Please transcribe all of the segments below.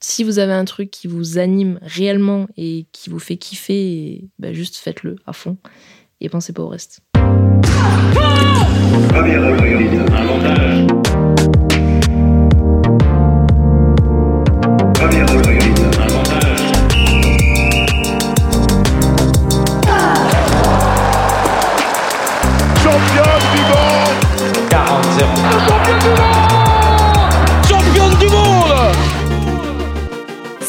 si vous avez un truc qui vous anime réellement et qui vous fait kiffer, bah, juste faites-le à fond et pensez pas au reste.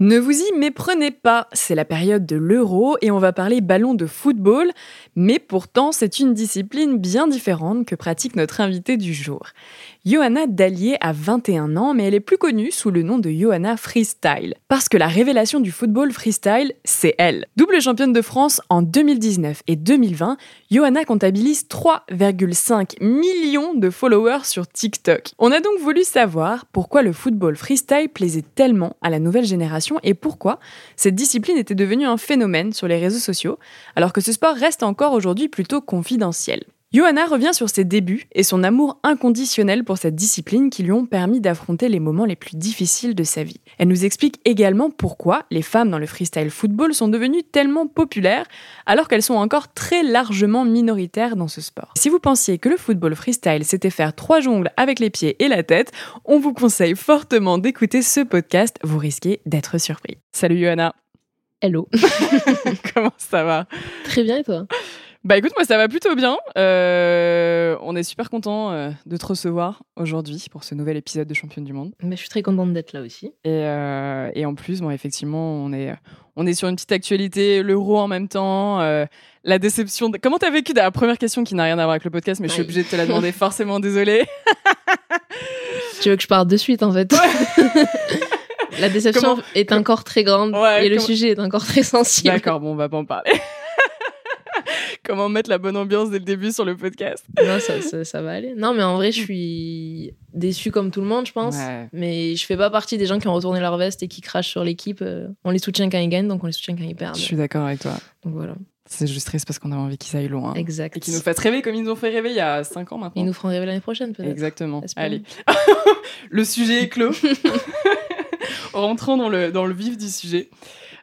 ne vous y méprenez pas, c'est la période de l'euro et on va parler ballon de football, mais pourtant c'est une discipline bien différente que pratique notre invité du jour. Johanna Dallier a 21 ans, mais elle est plus connue sous le nom de Johanna Freestyle. Parce que la révélation du football freestyle, c'est elle. Double championne de France en 2019 et 2020, Johanna comptabilise 3,5 millions de followers sur TikTok. On a donc voulu savoir pourquoi le football freestyle plaisait tellement à la nouvelle génération et pourquoi cette discipline était devenue un phénomène sur les réseaux sociaux, alors que ce sport reste encore aujourd'hui plutôt confidentiel. Johanna revient sur ses débuts et son amour inconditionnel pour cette discipline qui lui ont permis d'affronter les moments les plus difficiles de sa vie. Elle nous explique également pourquoi les femmes dans le freestyle football sont devenues tellement populaires alors qu'elles sont encore très largement minoritaires dans ce sport. Si vous pensiez que le football freestyle c'était faire trois jongles avec les pieds et la tête, on vous conseille fortement d'écouter ce podcast, vous risquez d'être surpris. Salut Johanna Hello Comment ça va? Très bien et toi? Bah écoute, moi ça va plutôt bien. Euh, on est super content euh, de te recevoir aujourd'hui pour ce nouvel épisode de Championne du Monde. Mais je suis très contente d'être là aussi. Et, euh, et en plus, bon, effectivement, on est, on est sur une petite actualité, l'euro en même temps, la déception. De... Comment t'as vécu La première question qui n'a rien à voir avec le podcast, mais je suis obligée de te la demander, forcément, désolée. tu veux que je parte de suite en fait La déception est encore très grande et le sujet est encore très sensible. D'accord, bon, on va pas en parler. Comment mettre la bonne ambiance dès le début sur le podcast Non, ça, ça, va aller. Non, mais en vrai, je suis déçue comme tout le monde, je pense. Mais je fais pas partie des gens qui ont retourné leur veste et qui crachent sur l'équipe. Euh, on les soutient quand ils gagnent, donc on les soutient quand ils perdent. Je suis d'accord avec toi. Donc voilà. C'est juste triste parce qu'on a envie qu'ils aillent loin. Exact. Et qu'ils nous fassent rêver comme ils nous ont fait rêver il y a 5 ans maintenant. Ils nous feront rêver l'année prochaine, peut-être. Exactement. Allez. le sujet est clos. Rentrons dans le, dans le vif du sujet.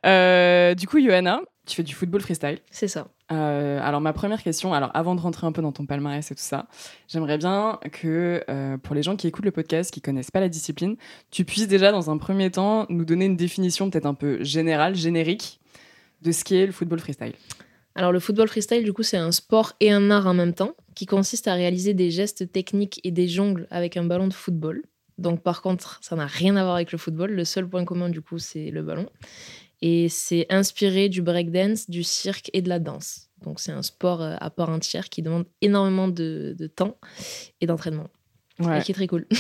Euh, du coup, Johanna, tu fais du football freestyle. C'est ça. Euh, alors ma première question, alors avant de rentrer un peu dans ton palmarès et tout ça, j'aimerais bien que euh, pour les gens qui écoutent le podcast, qui connaissent pas la discipline, tu puisses déjà dans un premier temps nous donner une définition peut-être un peu générale, générique de ce qu'est le football freestyle. Alors le football freestyle, du coup, c'est un sport et un art en même temps, qui consiste à réaliser des gestes techniques et des jongles avec un ballon de football. Donc par contre, ça n'a rien à voir avec le football. Le seul point commun, du coup, c'est le ballon. Et c'est inspiré du breakdance, du cirque et de la danse. Donc c'est un sport euh, à part entière qui demande énormément de, temps et d'entraînement. Et qui est très cool.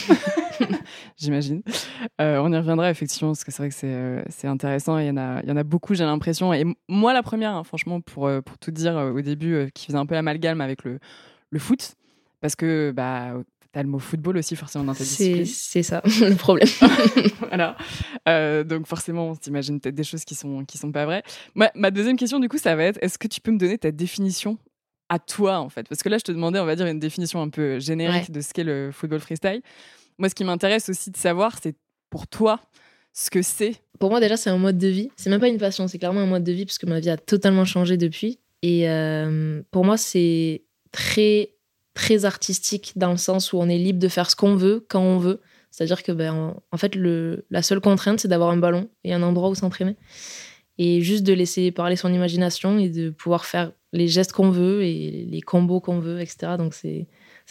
J'imagine. Euh, on y reviendra effectivement parce que c'est vrai que c'est euh, intéressant et il y, en a, y en a beaucoup, j'ai l'impression. Et moi, la première, hein, franchement, pour, pour tout dire au début, qui faisait un peu l'amalgame avec le, le foot, parce que bah, T'as le mot football aussi forcément dans ta discipline. C'est ça le problème. voilà. Euh, donc forcément, on s'imagine peut-être des choses qui sont qui sont pas vraies. Ma, ma deuxième question du coup, ça va être est-ce que tu peux me donner ta définition à toi en fait? Parce que là, je te demandais, on va dire une définition un peu générique de ce qu'est le football freestyle. Moi, ce qui m'intéresse aussi de savoir, c'est pour toi ce que c'est. Pour moi, déjà, c'est un mode de vie. C'est même pas une passion, c'est clairement un mode de vie parce que ma vie a totalement changé depuis. Et euh, pour moi, c'est très très artistique dans le sens où on est libre de faire ce qu'on veut quand on veut. C'est-à-dire que ben, en, fait, le, la seule contrainte, c'est d'avoir un ballon et un endroit où s'entraîner. Et juste de laisser parler son imagination et de pouvoir faire les gestes qu'on veut et les combos qu'on veut, etc. Donc c'est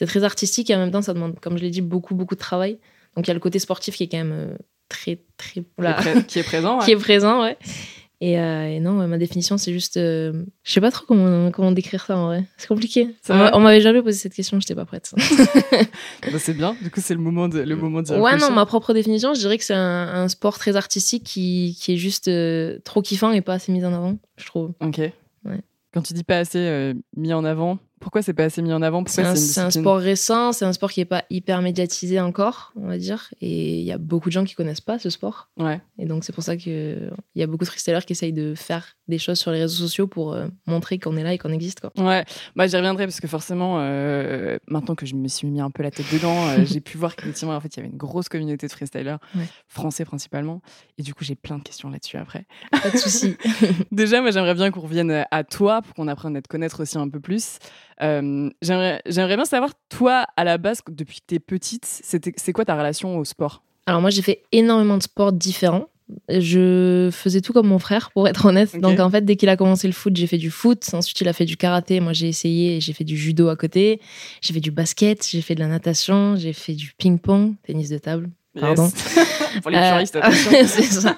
très artistique et en même temps, ça demande, comme je l'ai dit, beaucoup, beaucoup de travail. Donc il y a le côté sportif qui est quand même euh, très, très. Qui, est présent. qui est présent, ouais. Et, euh, et non, ma définition, c'est juste. euh, je sais pas trop comment, comment décrire ça en vrai. C'est compliqué. On m'avait jamais posé cette question, j'étais pas prête. Bah, c'est bien. Du coup, c'est le moment de le moment d'y ouais, non, ma propre définition, je dirais que c'est un, un sport très artistique qui, qui est juste euh, trop kiffant et pas assez mis en avant, je trouve. Ok. Quand tu dis pas assez euh, mis en avant, pourquoi c'est pas assez mis en avant? C'est un, sport récent, c'est un sport qui est pas hyper médiatisé encore, on va dire. Et il y a beaucoup de gens qui connaissent pas ce sport. Ouais. Et donc, c'est pour ça qu'il y a beaucoup de freestylers qui essayent de faire des choses sur les réseaux sociaux pour euh, montrer qu'on est là et qu'on existe. Quoi. Ouais, bah j'y reviendrai parce que forcément, euh, maintenant que je me suis mis un peu la tête dedans, euh, j'ai pu voir qu'effectivement, en fait, il y avait une grosse communauté de freestylers, Ouais. français principalement. Et du coup, j'ai plein de questions là-dessus après. Pas de souci. Déjà, moi, j'aimerais bien qu'on revienne à toi pour qu'on apprenne à te connaître aussi un peu plus. Euh, j'aimerais, bien savoir, toi, à la base, depuis que t'es petite, c'est quoi ta relation au sport? Alors, moi, j'ai fait énormément de sports différents. Je faisais tout comme mon frère, pour être honnête. Donc, en fait, dès qu'il a commencé le foot, j'ai fait du foot. Ensuite, il a fait du karaté. Moi, j'ai essayé et j'ai fait du judo à côté. J'ai fait du basket, j'ai fait de la natation, j'ai fait du ping-pong, tennis de table. Pardon. Yes. pour les Euh, puristes, attention. c'est ça.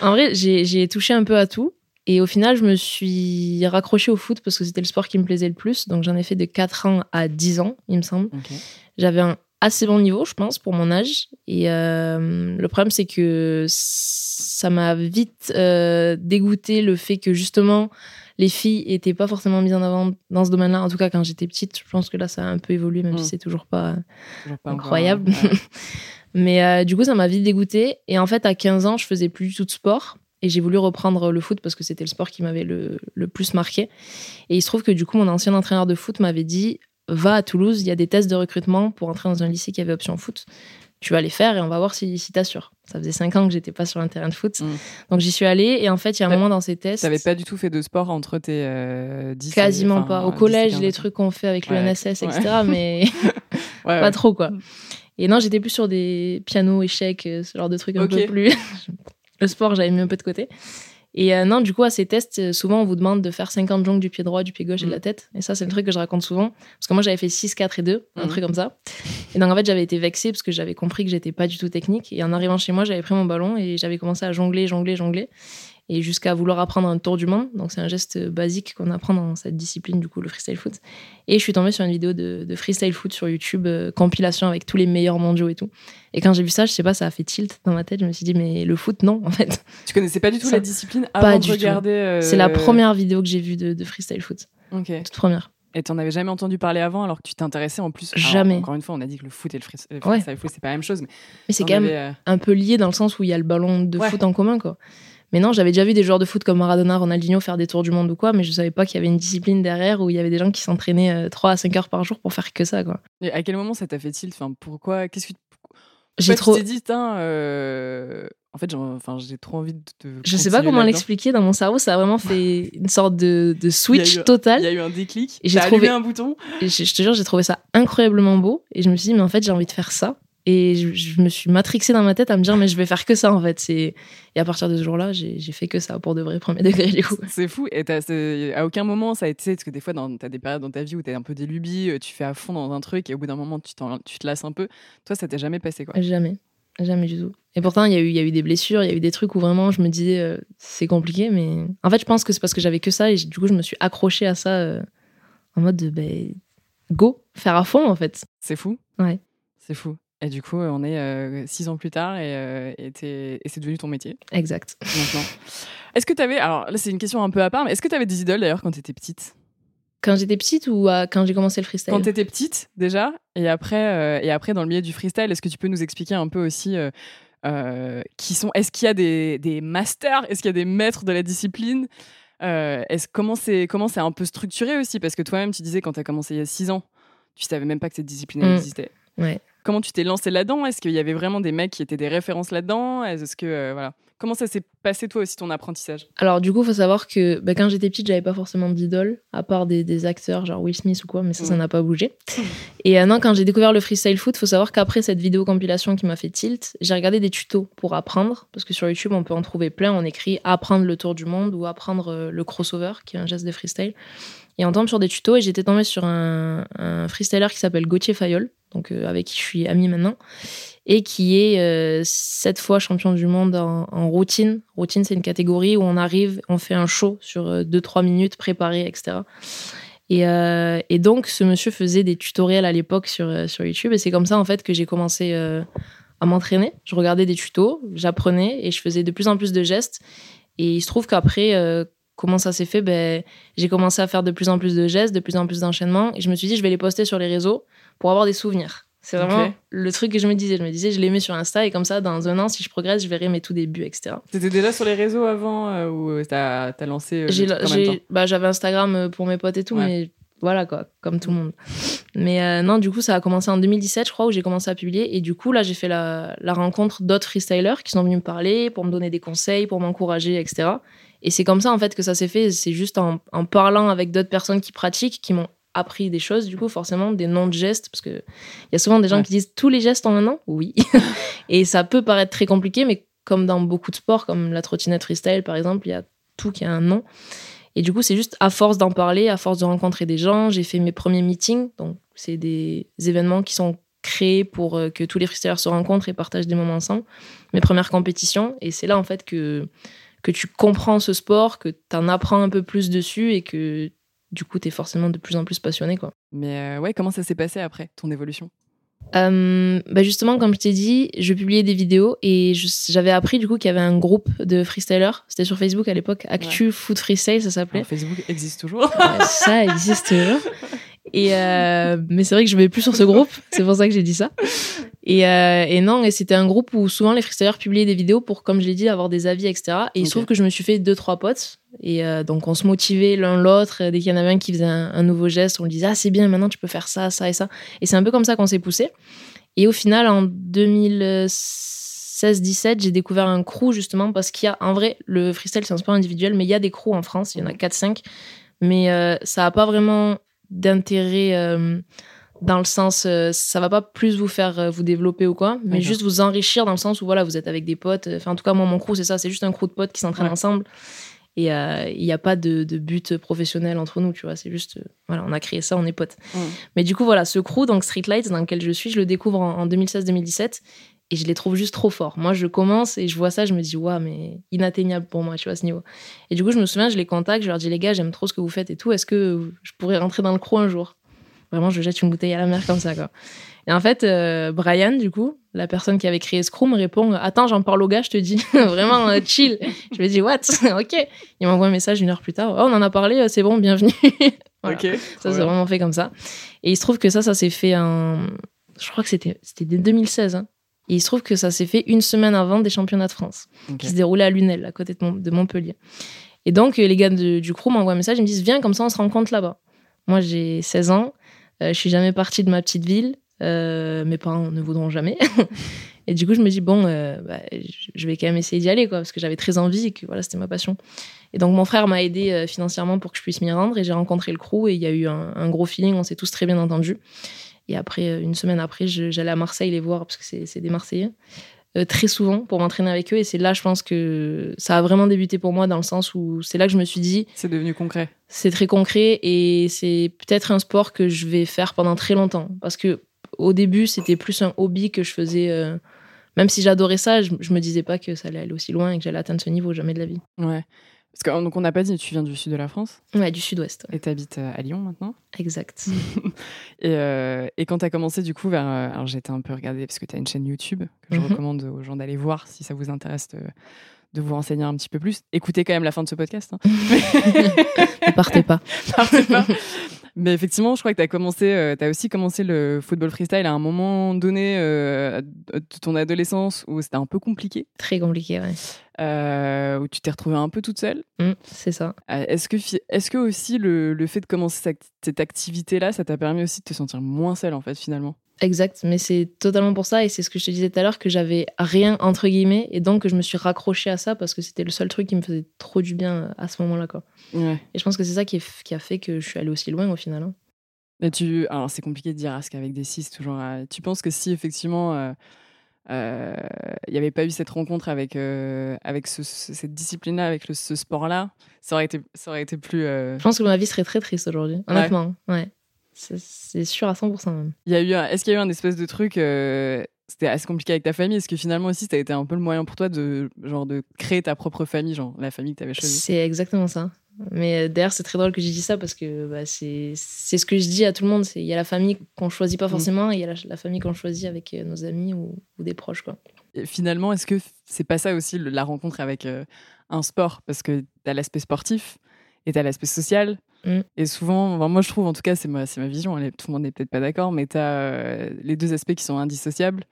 En vrai, j'ai touché un peu à tout. Et au final, je me suis raccrochée au foot parce que c'était le sport qui me plaisait le plus. Donc, j'en ai fait de 4 ans à 10 ans, il me semble. J'avais un assez bon niveau, je pense, pour mon âge. Et euh, le problème, c'est que ça m'a vite euh, dégoûté le fait que justement, les filles étaient pas forcément mises en avant dans ce domaine-là. En tout cas, quand j'étais petite, je pense que là, ça a un peu évolué, même Mm. si c'est toujours pas Toujours pas incroyable. ouais. Mais euh, du coup, ça m'a vite dégoûté. Et en fait, à 15 ans, je faisais plus du tout de sport. Et j'ai voulu reprendre le foot parce que c'était le sport qui m'avait le, le plus marqué. Et il se trouve que du coup, mon ancien entraîneur de foot m'avait dit Va à Toulouse, il y a des tests de recrutement pour entrer dans un lycée qui avait option foot. Tu vas les faire et on va voir si, si t'assures. Ça faisait 5 ans que j'étais pas sur un terrain de foot. Mm. Donc j'y suis allée. Et en fait, il y a un moment dans ces tests. T'avais pas du tout fait de sport entre tes euh, 10 et- Quasiment enfin, pas. Au 10 et collège, 15 les trucs qu'on fait avec Ouais, l'UNSS, etc. ouais. Mais Ouais, pas trop quoi. Et non, j'étais plus sur des pianos, échecs, euh, ce genre de trucs un peu plus. le sport, j'avais mis un peu de côté. Et euh, non, du coup, à ces tests, euh, souvent, on vous demande de faire 50 jongles du pied droit, du pied gauche et de la Mhm. tête. Et ça, c'est le truc que je raconte souvent. Parce que moi, j'avais fait 6, 4 et 2, un Mhm. truc comme ça. Et donc, en fait, j'avais été vexée parce que j'avais compris que j'étais pas du tout technique. Et en arrivant chez moi, j'avais pris mon ballon et j'avais commencé à jongler, jongler, jongler. Et jusqu'à vouloir apprendre un tour du monde. Donc, c'est un geste basique qu'on apprend dans cette discipline, du coup, le freestyle foot. Et je suis tombée sur une vidéo de, de freestyle foot sur YouTube, euh, compilation avec tous les meilleurs mondiaux et tout. Et quand j'ai vu ça, je sais pas, ça a fait tilt dans ma tête. Je me suis dit, mais le foot, non, en fait. Tu connaissais pas du tout Ça- la discipline avant de regarder. euh, C'est la première vidéo que j'ai vue de, de freestyle foot. Ok. Toute première. Et t'en avais jamais entendu parler avant alors que tu t'intéressais en plus. Alors, Jamais. encore une fois, on a dit que le foot et le freestyle, Ouais. freestyle foot, c'est pas la même chose. Mais Mais c'est quand même euh, un peu lié dans le sens où il y a le ballon de Ouais. foot en commun, quoi. Mais non, j'avais déjà vu des joueurs de foot comme Maradona, Ronaldinho faire des tours du monde ou quoi, mais je savais pas qu'il y avait une discipline derrière où il y avait des gens qui s'entraînaient euh, 3 à 5 heures par jour pour faire que ça, quoi. Et à quel moment ça t'a fait tilt? Enfin, Pourquoi? Qu'est-ce que J'ai trop. tu t'es dit, euh, en fait, j'ai enfin, trop envie de te. Je sais pas comment l'expliquer dans mon cerveau, ça a vraiment fait une sorte de, de switch eu- total. Il y a eu un déclic. J'ai trouvé- un bouton. Et je, je te jure, j'ai trouvé ça incroyablement beau. Et je me suis dit, mais en fait, j'ai envie de faire ça. Et je, je me suis matrixée dans ma tête à me dire, mais je vais faire que ça, en fait. C'est... Et à partir de ce jour-là, j'ai, fait que ça pour de vrai premier degré, du coup. C'est fou. Et à aucun moment ça a été. Parce que des fois, dans- t'as des périodes dans ta vie où t'as un peu des lubies, euh, tu fais à fond dans un truc et au bout d'un moment, tu, t'en- tu te lasses un peu. Toi, ça t'est jamais passé, quoi. Jamais. Jamais du tout. Et pourtant, il y, a eu- y a eu des blessures, il y a eu des trucs où vraiment je me disais, euh, c'est compliqué. Mais en fait, je pense que c'est parce que j'avais que ça. Et du coup, je me suis accrochée à ça euh, en mode, de, ben, go, faire à fond, en fait. C'est fou. Ouais. C'est fou. Et du coup, on est euh, six ans plus tard et, euh, et, c'est devenu ton métier Exact. maintenant. Est-ce que tu avais, alors là c'est une question un peu à part, mais est-ce que tu avais des idoles d'ailleurs quand tu étais petite? Quand j'étais petite ou quand j'ai commencé le freestyle? Quand tu étais petite déjà, et après, euh, et après dans le milieu du freestyle, est-ce que tu peux nous expliquer un peu aussi qui sont, est-ce qu'il y a des, des masters, est-ce qu'il y a des maîtres de la discipline? Est-ce, comment, c'est, comment c'est un peu structuré aussi? Parce que toi-même tu disais quand tu as commencé il y a six ans, tu savais même pas que cette discipline Mm. existait. Ouais. Comment tu t'es lancé là-dedans? Est-ce qu'il y avait vraiment des mecs qui étaient des références là-dedans? Est-ce que euh, voilà Comment ça s'est passé toi aussi ton apprentissage? Alors du coup, faut savoir que bah, quand j'étais petite, j'avais pas forcément d'idole, à part des, des acteurs genre Will Smith ou quoi, mais ça, ça n'a pas bougé. Et euh, non, quand j'ai découvert le freestyle foot, faut savoir qu'après cette vidéo compilation qui m'a fait tilt, j'ai regardé des tutos pour apprendre, parce que sur YouTube, on peut en trouver plein. On écrit apprendre le tour du monde ou apprendre euh, le crossover, qui est un geste de freestyle. Et on tombe sur des tutos et j'étais tombée sur un, un freestyler qui s'appelle Gauthier Fayol, donc euh, avec qui je suis amie maintenant. et qui est euh, sept fois champion du monde en, routine. Routine, c'est une catégorie où on arrive, on fait un show sur 2-3 minutes préparé, etc. Et, euh, donc, ce monsieur faisait des tutoriels à l'époque sur, euh, sur YouTube. Et c'est comme ça, en fait, que j'ai commencé euh, à m'entraîner. Je regardais des tutos, j'apprenais et je faisais de plus en plus de gestes. Et il se trouve qu'après, euh, comment ça s'est fait? Ben, J'ai commencé à faire de plus en plus de gestes, de plus en plus d'enchaînements. Et je me suis dit, je vais les poster sur les réseaux pour avoir des souvenirs. C'est vraiment okay. le truc que je me disais. Je me disais, je les mets sur Insta et comme ça, dans un an, si je progresse, je verrai mes tout débuts, etc. T'étais déjà sur les réseaux avant euh, ou t'as as lancé euh, bah, J'avais Instagram euh, pour mes potes et tout, ouais. mais voilà quoi, comme tout le monde. Mais euh, non, du coup, ça a commencé en 2017, je crois, où j'ai commencé à publier. Et du coup, là, j'ai fait la, la rencontre d'autres freestylers qui sont venus me parler pour me donner des conseils, pour m'encourager, etc. Et c'est comme ça, en fait, que ça s'est fait. C'est juste en, en parlant avec d'autres personnes qui pratiquent, qui m'ont appris des choses, du coup, forcément, des noms de gestes, parce qu'il y a souvent des gens ouais. qui disent tous les gestes en un an Oui. et ça peut paraître très compliqué, mais comme dans beaucoup de sports, comme la trottinette freestyle, par exemple, il y a tout qui a un nom. Et du coup, c'est juste à force d'en parler, à force de rencontrer des gens, j'ai fait mes premiers meetings. Donc, c'est des événements qui sont créés pour que tous les freestylers se rencontrent et partagent des moments ensemble. Mes premières compétitions. Et c'est là, en fait, que, que tu comprends ce sport, que tu en apprends un peu plus dessus et que du coup, tu es forcément de plus en plus passionné. Quoi. Mais euh, ouais, comment ça s'est passé après, ton évolution? Euh, bah justement, comme je t'ai dit, je publiais des vidéos et j'avais appris du coup qu'il y avait un groupe de freestylers. C'était sur Facebook à l'époque, Actu ouais. Foot Freestyle, ça s'appelait. Facebook existe toujours. ça existe toujours. Et euh, mais c'est vrai que je vais plus sur ce groupe, c'est pour ça que j'ai dit ça. Et, euh, et non, et c'était un groupe où souvent les freestylers publiaient des vidéos pour, comme je l'ai dit, avoir des avis, etc. Et okay. il se trouve que je me suis fait deux trois potes. Et euh, donc on se motivait l'un l'autre. Dès qu'il y en avait un qui faisait un, un nouveau geste, on lui disait ah c'est bien, maintenant tu peux faire ça, ça et ça. Et c'est un peu comme ça qu'on s'est poussé. Et au final, en 2016-17, j'ai découvert un crew justement parce qu'il y a, en vrai, le freestyle c'est un sport individuel, mais il y a des crews en France, il y en a 4-5. Mais euh, ça n'a pas vraiment d'intérêt euh, dans le sens, euh, ça va pas plus vous faire euh, vous développer ou quoi, mais juste vous enrichir dans le sens où voilà, vous êtes avec des potes. Enfin, en tout cas, moi, mon crew, c'est ça, c'est juste un crew de potes qui s'entraînent ouais. ensemble. Et il euh, n'y a pas de, de, but professionnel entre nous, tu vois. C'est juste, voilà, on a créé ça, on est potes. Mais du coup, voilà, ce crew, donc Streetlights, dans lequel je suis, je le découvre en, en 2016-2017 et je les trouve juste trop forts. Moi, je commence et je vois ça, je me dis, waouh, mais inatteignable pour moi, tu vois, à ce niveau. Et du coup, je me souviens, je les contacte, je leur dis, les gars, j'aime trop ce que vous faites et tout, est-ce que je pourrais rentrer dans le crew un jour? Vraiment, je jette une bouteille à la mer comme ça, quoi. Et en fait, euh, Brian, du coup, la personne qui avait créé Scrum, me répond Attends, j'en parle au gars, je te dis. Vraiment euh, chill. je lui dis What? Ok. Il m'envoie un message une heure plus tard Oh, on en a parlé, euh, c'est bon, bienvenue. voilà. Ok. Ça s'est vraiment fait comme ça. Et il se trouve que ça, ça s'est fait en. Je crois que c'était dès 2016. Hein. Et il se trouve que ça s'est fait une semaine avant des championnats de France, okay. qui se déroulaient à Lunel, à côté de, Mont de Montpellier. Et donc, les gars de, du crew m'envoient un message, ils me disent Viens, comme ça, on se rencontre là-bas. Moi, j'ai 16 ans, euh, je suis jamais partie de ma petite ville. Euh, mes parents ne voudront jamais. et du coup, je me dis, bon, euh, bah, je vais quand même essayer d'y aller, quoi, parce que j'avais très envie et que voilà, c'était ma passion. Et donc, mon frère m'a aidé euh, financièrement pour que je puisse m'y rendre et j'ai rencontré le crew et il y a eu un, un gros feeling, on s'est tous très bien entendus. Et après, une semaine après, j'allais à Marseille les voir parce que c'est des Marseillais. Euh, très souvent pour m'entraîner avec eux. Et c'est là je pense que ça a vraiment débuté pour moi dans le sens où c'est là que je me suis dit c'est devenu concret. c'est très concret et c'est peut-être un sport que je vais faire pendant très longtemps. Parce que au début c'était plus un hobby que je faisais euh, même si j'adorais ça je, je, me disais pas que ça allait aller aussi loin et que j'allais atteindre ce niveau jamais de la vie. Ouais parce que, donc on n'a pas dit, tu viens du sud de la France Ouais, du sud-ouest. Ouais. Et tu habites à Lyon maintenant Exact. et, euh, et, quand tu as commencé, du coup, vers. Euh, alors j'étais un peu regardée parce que tu as une chaîne YouTube que je mm -hmm. recommande aux gens d'aller voir si ça vous intéresse de, de, vous renseigner un petit peu plus. Écoutez quand même la fin de ce podcast. Hein. ne partez pas. partez pas. Mais effectivement, je crois que tu as commencé, euh, as aussi commencé le football freestyle à un moment donné euh, de ton adolescence où c'était un peu compliqué. Très compliqué, ouais. Euh, où tu t'es retrouvée un peu toute seule. Mmh, c'est ça. Est-ce que, est que aussi le, le, fait de commencer cette, cette activité-là, ça t'a permis aussi de te sentir moins seule en fait finalement? Exact, mais c'est totalement pour ça et c'est ce que je te disais tout à l'heure que j'avais rien entre guillemets et donc que je me suis raccrochée à ça parce que c'était le seul truc qui me faisait trop du bien à ce moment-là quoi. Ouais. Et je pense que c'est ça qui, est, qui, a fait que je suis allée aussi loin au final. Hein. Et tu, alors c'est compliqué de dire à ce qu'avec des six toujours. Euh, tu penses que si effectivement il euh, n'y euh, avait pas eu cette rencontre avec euh, avec ce, cette discipline-là, avec le, ce sport-là, ça aurait été ça aurait été plus. euh, Je pense que ma vie serait très triste aujourd'hui, honnêtement. ouais. ouais. C'est sûr à 100% même. Il y a eu, est-ce qu'il y a eu un espèce de truc euh, c'était assez compliqué avec ta famille? Est-ce que finalement aussi, ça a été un peu le moyen pour toi de, genre, de créer ta propre famille, genre la famille que tu avais choisie? C'est exactement ça. Mais euh, d'ailleurs, c'est très drôle que j'ai dit ça parce que bah, c'est ce que je dis à tout le monde. Il y a la famille qu'on choisit pas mm. forcément et il y a la, famille qu'on choisit avec euh, nos amis ou, des proches. Quoi. Et finalement, est-ce que c'est pas ça aussi la rencontre avec euh, un sport? Parce que tu as l'aspect sportif et tu as l'aspect social. Mm. Et souvent, moi je trouve, en tout cas, c'est ma, ma vision, tout le monde n'est peut-être pas d'accord, mais tu as les deux aspects qui sont indissociables.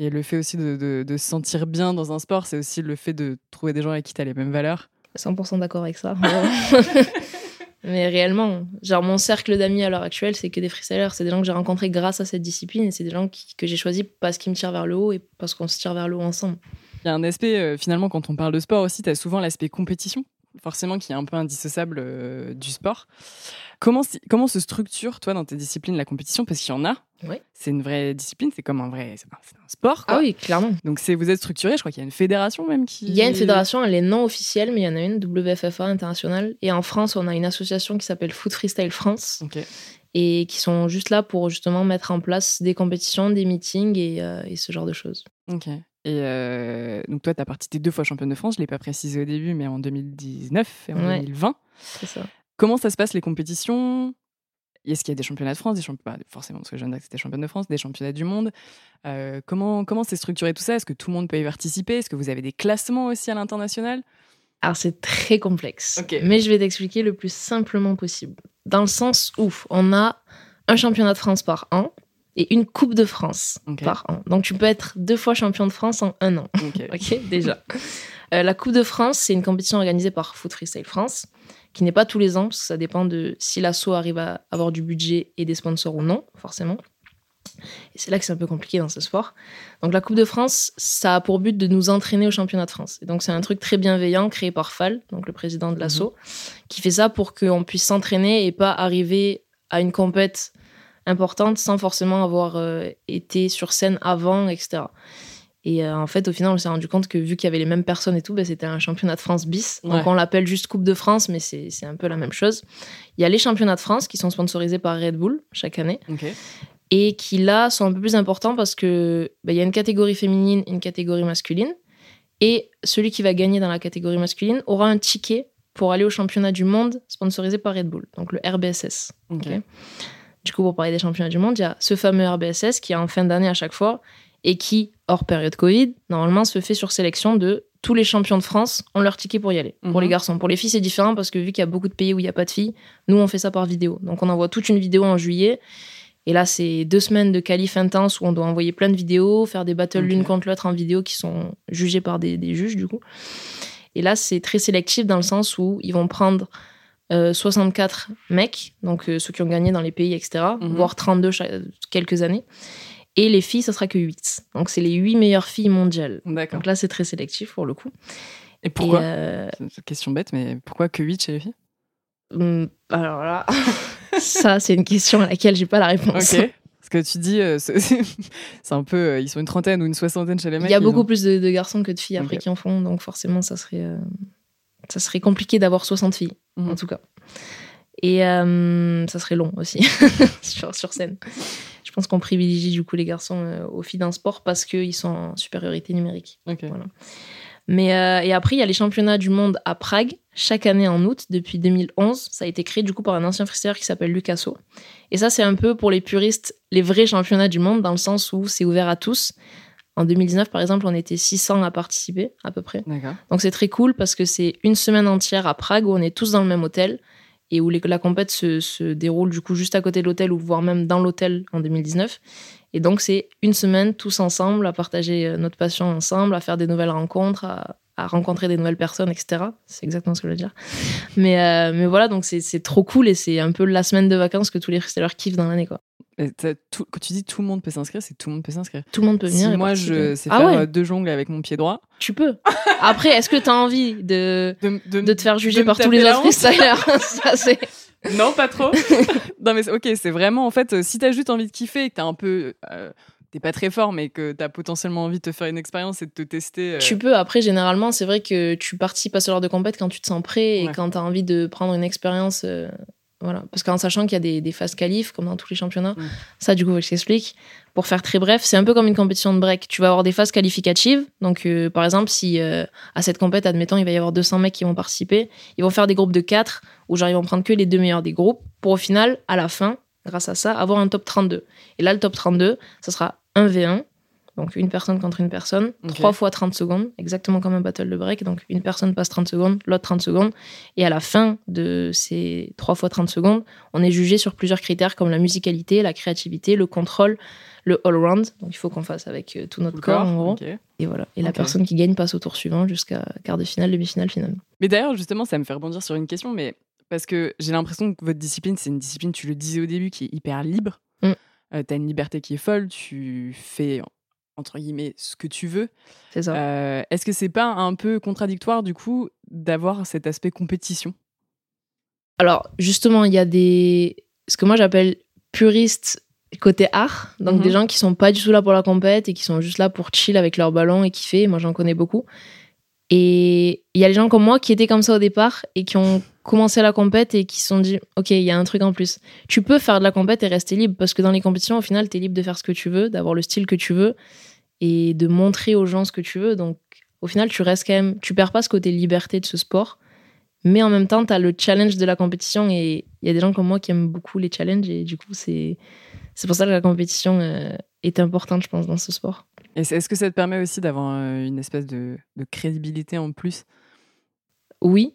Et le fait aussi de, de se sentir bien dans un sport, c'est aussi le fait de trouver des gens avec qui tu as les mêmes valeurs 100% d'accord avec ça. Mais réellement, genre mon cercle d'amis à l'heure actuelle, c'est que des freestylers. C'est des gens que j'ai rencontrés grâce à cette discipline et c'est des gens que j'ai choisis parce qu'ils me tirent vers le haut et parce qu'on se tire vers le haut ensemble. Il y a un aspect, euh, finalement, quand on parle de sport aussi, tu as souvent l'aspect compétition forcément qui est un peu indissociable euh, du sport. Comment, comment se structure, toi, dans tes disciplines, la compétition? Parce qu'il y en a. C'est une vraie discipline, c'est comme un vrai un, sport. Ah oui, clairement. Donc vous êtes structuré, je crois qu'il y a une fédération même qui. Il y a une fédération, elle est non officielle, mais il y en a une, WFFA internationale. Et en France, on a une association qui s'appelle Foot Freestyle France. Et qui sont juste là pour justement mettre en place des compétitions, des meetings et, euh, et ce genre de choses. Ok. Et euh, donc, toi, tu as participé deux fois championne de France. Je ne l'ai pas précisé au début, mais en 2019 et en 2020. C'est ça. Comment ça se passe les compétitions? Est-ce qu'il y a des championnats de France des championnats... Forcément, parce que Jeanne d'Arc, c'était championne de France, des championnats du monde. Euh, comment comment c'est structuré tout ça? Est-ce que tout le monde peut y participer? Est-ce que vous avez des classements aussi à l'international? Alors c'est très complexe, mais je vais t'expliquer le plus simplement possible. Dans le sens où on a un championnat de France par an, et une Coupe de France par an. Donc tu peux être deux fois champion de France en un an. ok, déjà. Euh, la Coupe de France, c'est une compétition organisée par Foot Freestyle France, qui n'est pas tous les ans, parce que ça dépend de si l'assaut arrive à avoir du budget et des sponsors ou non, forcément. Et c'est là que c'est un peu compliqué dans ce sport. Donc la Coupe de France, ça a pour but de nous entraîner au championnat de France. Et donc c'est un truc très bienveillant créé par Fall, donc le président de l'assaut, mhm. qui fait ça pour qu'on puisse s'entraîner et pas arriver à une compète importante sans forcément avoir euh, été sur scène avant, etc. Et euh, en fait, au final, on s'est rendu compte que vu qu'il y avait les mêmes personnes et tout, ben, c'était un championnat de France bis. Donc on l'appelle juste Coupe de France, mais c'est un peu la même chose. Il y a les championnats de France qui sont sponsorisés par Red Bull chaque année. Et qui là sont un peu plus importants parce que ben, il y a une catégorie féminine une catégorie masculine. Et celui qui va gagner dans la catégorie masculine aura un ticket pour aller au championnat du monde sponsorisé par Red Bull, donc le RBSS. Du coup, pour parler des championnats du monde, il y a ce fameux RBSS qui est en fin d'année à chaque fois et qui, hors période Covid, normalement se fait sur sélection de tous les champions de France ont leur ticket pour y aller. Pour les mhm. garçons. Pour les filles, c'est différent parce que vu qu'il y a beaucoup de pays où il n'y a pas de filles, nous, on fait ça par vidéo. Donc, on envoie toute une vidéo en juillet. Et là, c'est deux semaines de qualif intense où on doit envoyer plein de vidéos, faire des battles l'une contre l'autre en vidéo qui sont jugées par des, des juges, du coup. Et là, c'est très sélectif dans le sens où ils vont prendre 64 euh, mecs, donc euh, ceux qui ont gagné dans les pays, etc., mhm. voire 32 quelques années. Et les filles, ça sera que 8. Donc, c'est les 8 meilleures filles mondiales. Donc là, c'est très sélectif pour le coup. Et pourquoi euh, C'est une question bête, mais pourquoi que 8 chez les filles? Hmm, Alors là, ça, c'est une question à laquelle j'ai pas la réponse. Ok. Parce que tu dis, c'est un peu. ils sont une trentaine ou une soixantaine chez les mecs. Il y a beaucoup plus de, garçons que de filles après qui en font, donc forcément, ça serait ça serait compliqué d'avoir 60 filles, en mhm. tout cas. Et euh, ça serait long aussi sur, sur, scène. Je pense qu'on privilégie du coup les garçons euh, aux filles d'un sport parce qu'ils sont en supériorité numérique. Voilà. Mais euh, et après, il y a les championnats du monde à Prague, chaque année en août, depuis 2011. Ça a été créé du coup par un ancien freestyler qui s'appelle Lucasso. Et ça, c'est un peu pour les puristes les vrais championnats du monde, dans le sens où c'est ouvert à tous. En 2019, par exemple, on était 600 à participer, à peu près. Donc c'est très cool parce que c'est une semaine entière à Prague où on est tous dans le même hôtel et où la compète se, déroule du coup juste à côté de l'hôtel ou voire même dans l'hôtel en 2019. Et donc c'est une semaine tous ensemble à partager euh, notre passion ensemble, à faire des nouvelles rencontres, à, rencontrer des nouvelles personnes, etc. C'est exactement ce que je veux dire. Mais, euh, mais voilà, donc c'est trop cool et c'est un peu la semaine de vacances que tous les freestylers kiffent dans l'année. quoi. Tout, quand tu dis tout le monde peut s'inscrire, c'est tout le monde peut s'inscrire. Tout le monde peut venir. Si moi, je sais ah faire euh, deux jongles avec mon pied droit. Tu peux. Après, est-ce que tu as envie de, de, te faire juger par tous les autres freestylers Non, pas trop. non, mais ok, c'est vraiment, en fait, si t'as juste envie de kiffer et que t'as un peu. Euh, t'es pas très fort, mais que t'as potentiellement envie de te faire une expérience et de te tester. Euh, tu peux. Après, généralement, c'est vrai que tu participes à ce genre de compète quand tu te sens prêt et quand quand t'as envie de prendre une expérience Voilà. Parce qu'en sachant qu'il y a des, des phases qualifs, comme dans tous les championnats, Mm. ça, du coup, je t'explique. Pour faire très bref, c'est un peu comme une compétition de break. Tu vas avoir des phases qualificatives. Donc, euh, par exemple, si euh, à cette compète, admettons, il va y avoir 200 mecs qui vont participer, ils vont faire des groupes de 4 où genre, ils vont prendre que les deux meilleurs des groupes pour au final, à la fin, grâce à ça, avoir un top 32. Et là, le top 32, ça sera 1v1. Donc, une personne contre une personne, Ok. 3 fois 30 secondes, exactement comme un battle de break. Donc, une personne passe 30 secondes, l'autre 30 secondes. Et à la fin de ces 3 fois 30 secondes, on est jugé sur plusieurs critères comme la musicalité, la créativité, le contrôle, le all-round. Donc, il faut qu'on fasse avec euh, tout notre corps, en gros. Et voilà. Et la personne qui gagne passe au tour suivant jusqu'à quart de finale, demi-finale, finale. Mais d'ailleurs, justement, ça me fait rebondir sur une question, mais parce que j'ai l'impression que votre discipline, c'est une discipline, tu le disais au début, qui est hyper libre. Mm. Euh, tu as une liberté qui est folle, tu fais, entre guillemets, ce que tu veux. C'est ça. Euh, Est-ce que c'est pas un peu contradictoire, du coup, d'avoir cet aspect compétition? Alors, justement, il y a des. Ce que moi j'appelle puristes côté art. Donc, Mhm. des gens qui sont pas du tout là pour la compète et qui sont juste là pour chill avec leur ballon et kiffer. Moi, j'en connais beaucoup. Et il y a les gens comme moi qui étaient comme ça au départ et qui ont commencé la compète et qui se sont dit Ok, il y a un truc en plus. Tu peux faire de la compète et rester libre parce que dans les compétitions, au final, tu es libre de faire ce que tu veux, d'avoir le style que tu veux et de montrer aux gens ce que tu veux. Donc, au final, tu restes quand même. Tu perds pas ce côté liberté de ce sport. Mais en même temps, tu as le challenge de la compétition et il y a des gens comme moi qui aiment beaucoup les challenges et du coup, c'est pour ça que la compétition euh, est importante, je pense, dans ce sport. Et est-ce que ça te permet aussi d'avoir euh, une espèce de, de crédibilité en plus? Oui,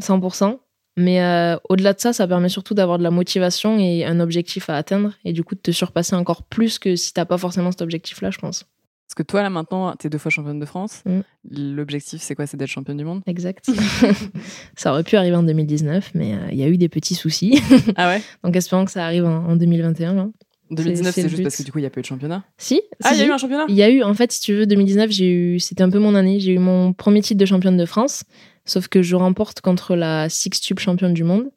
100%. Mais euh, au-delà de ça, ça permet surtout d'avoir de la motivation et un objectif à atteindre et du coup de te surpasser encore plus que si t'as pas forcément cet objectif-là, je pense. Parce que toi, là, maintenant, tu es deux fois championne de France. Mm. L'objectif, c'est quoi? C'est d'être championne du monde? Exact. ça aurait pu arriver en 2019, mais euh, il y a eu des petits soucis. Ah ouais? Donc espérons que ça arrive en, en 2021. là. 2019, c'est juste but. parce que du coup, il n'y a pas eu de championnat? Si Ah, si, il y a eu un championnat? Il y a eu, en fait, si tu veux, 2019, j'ai eu, c'était un peu mon année. J'ai eu mon premier titre de championne de France, sauf que je remporte contre la six-tube championne du monde.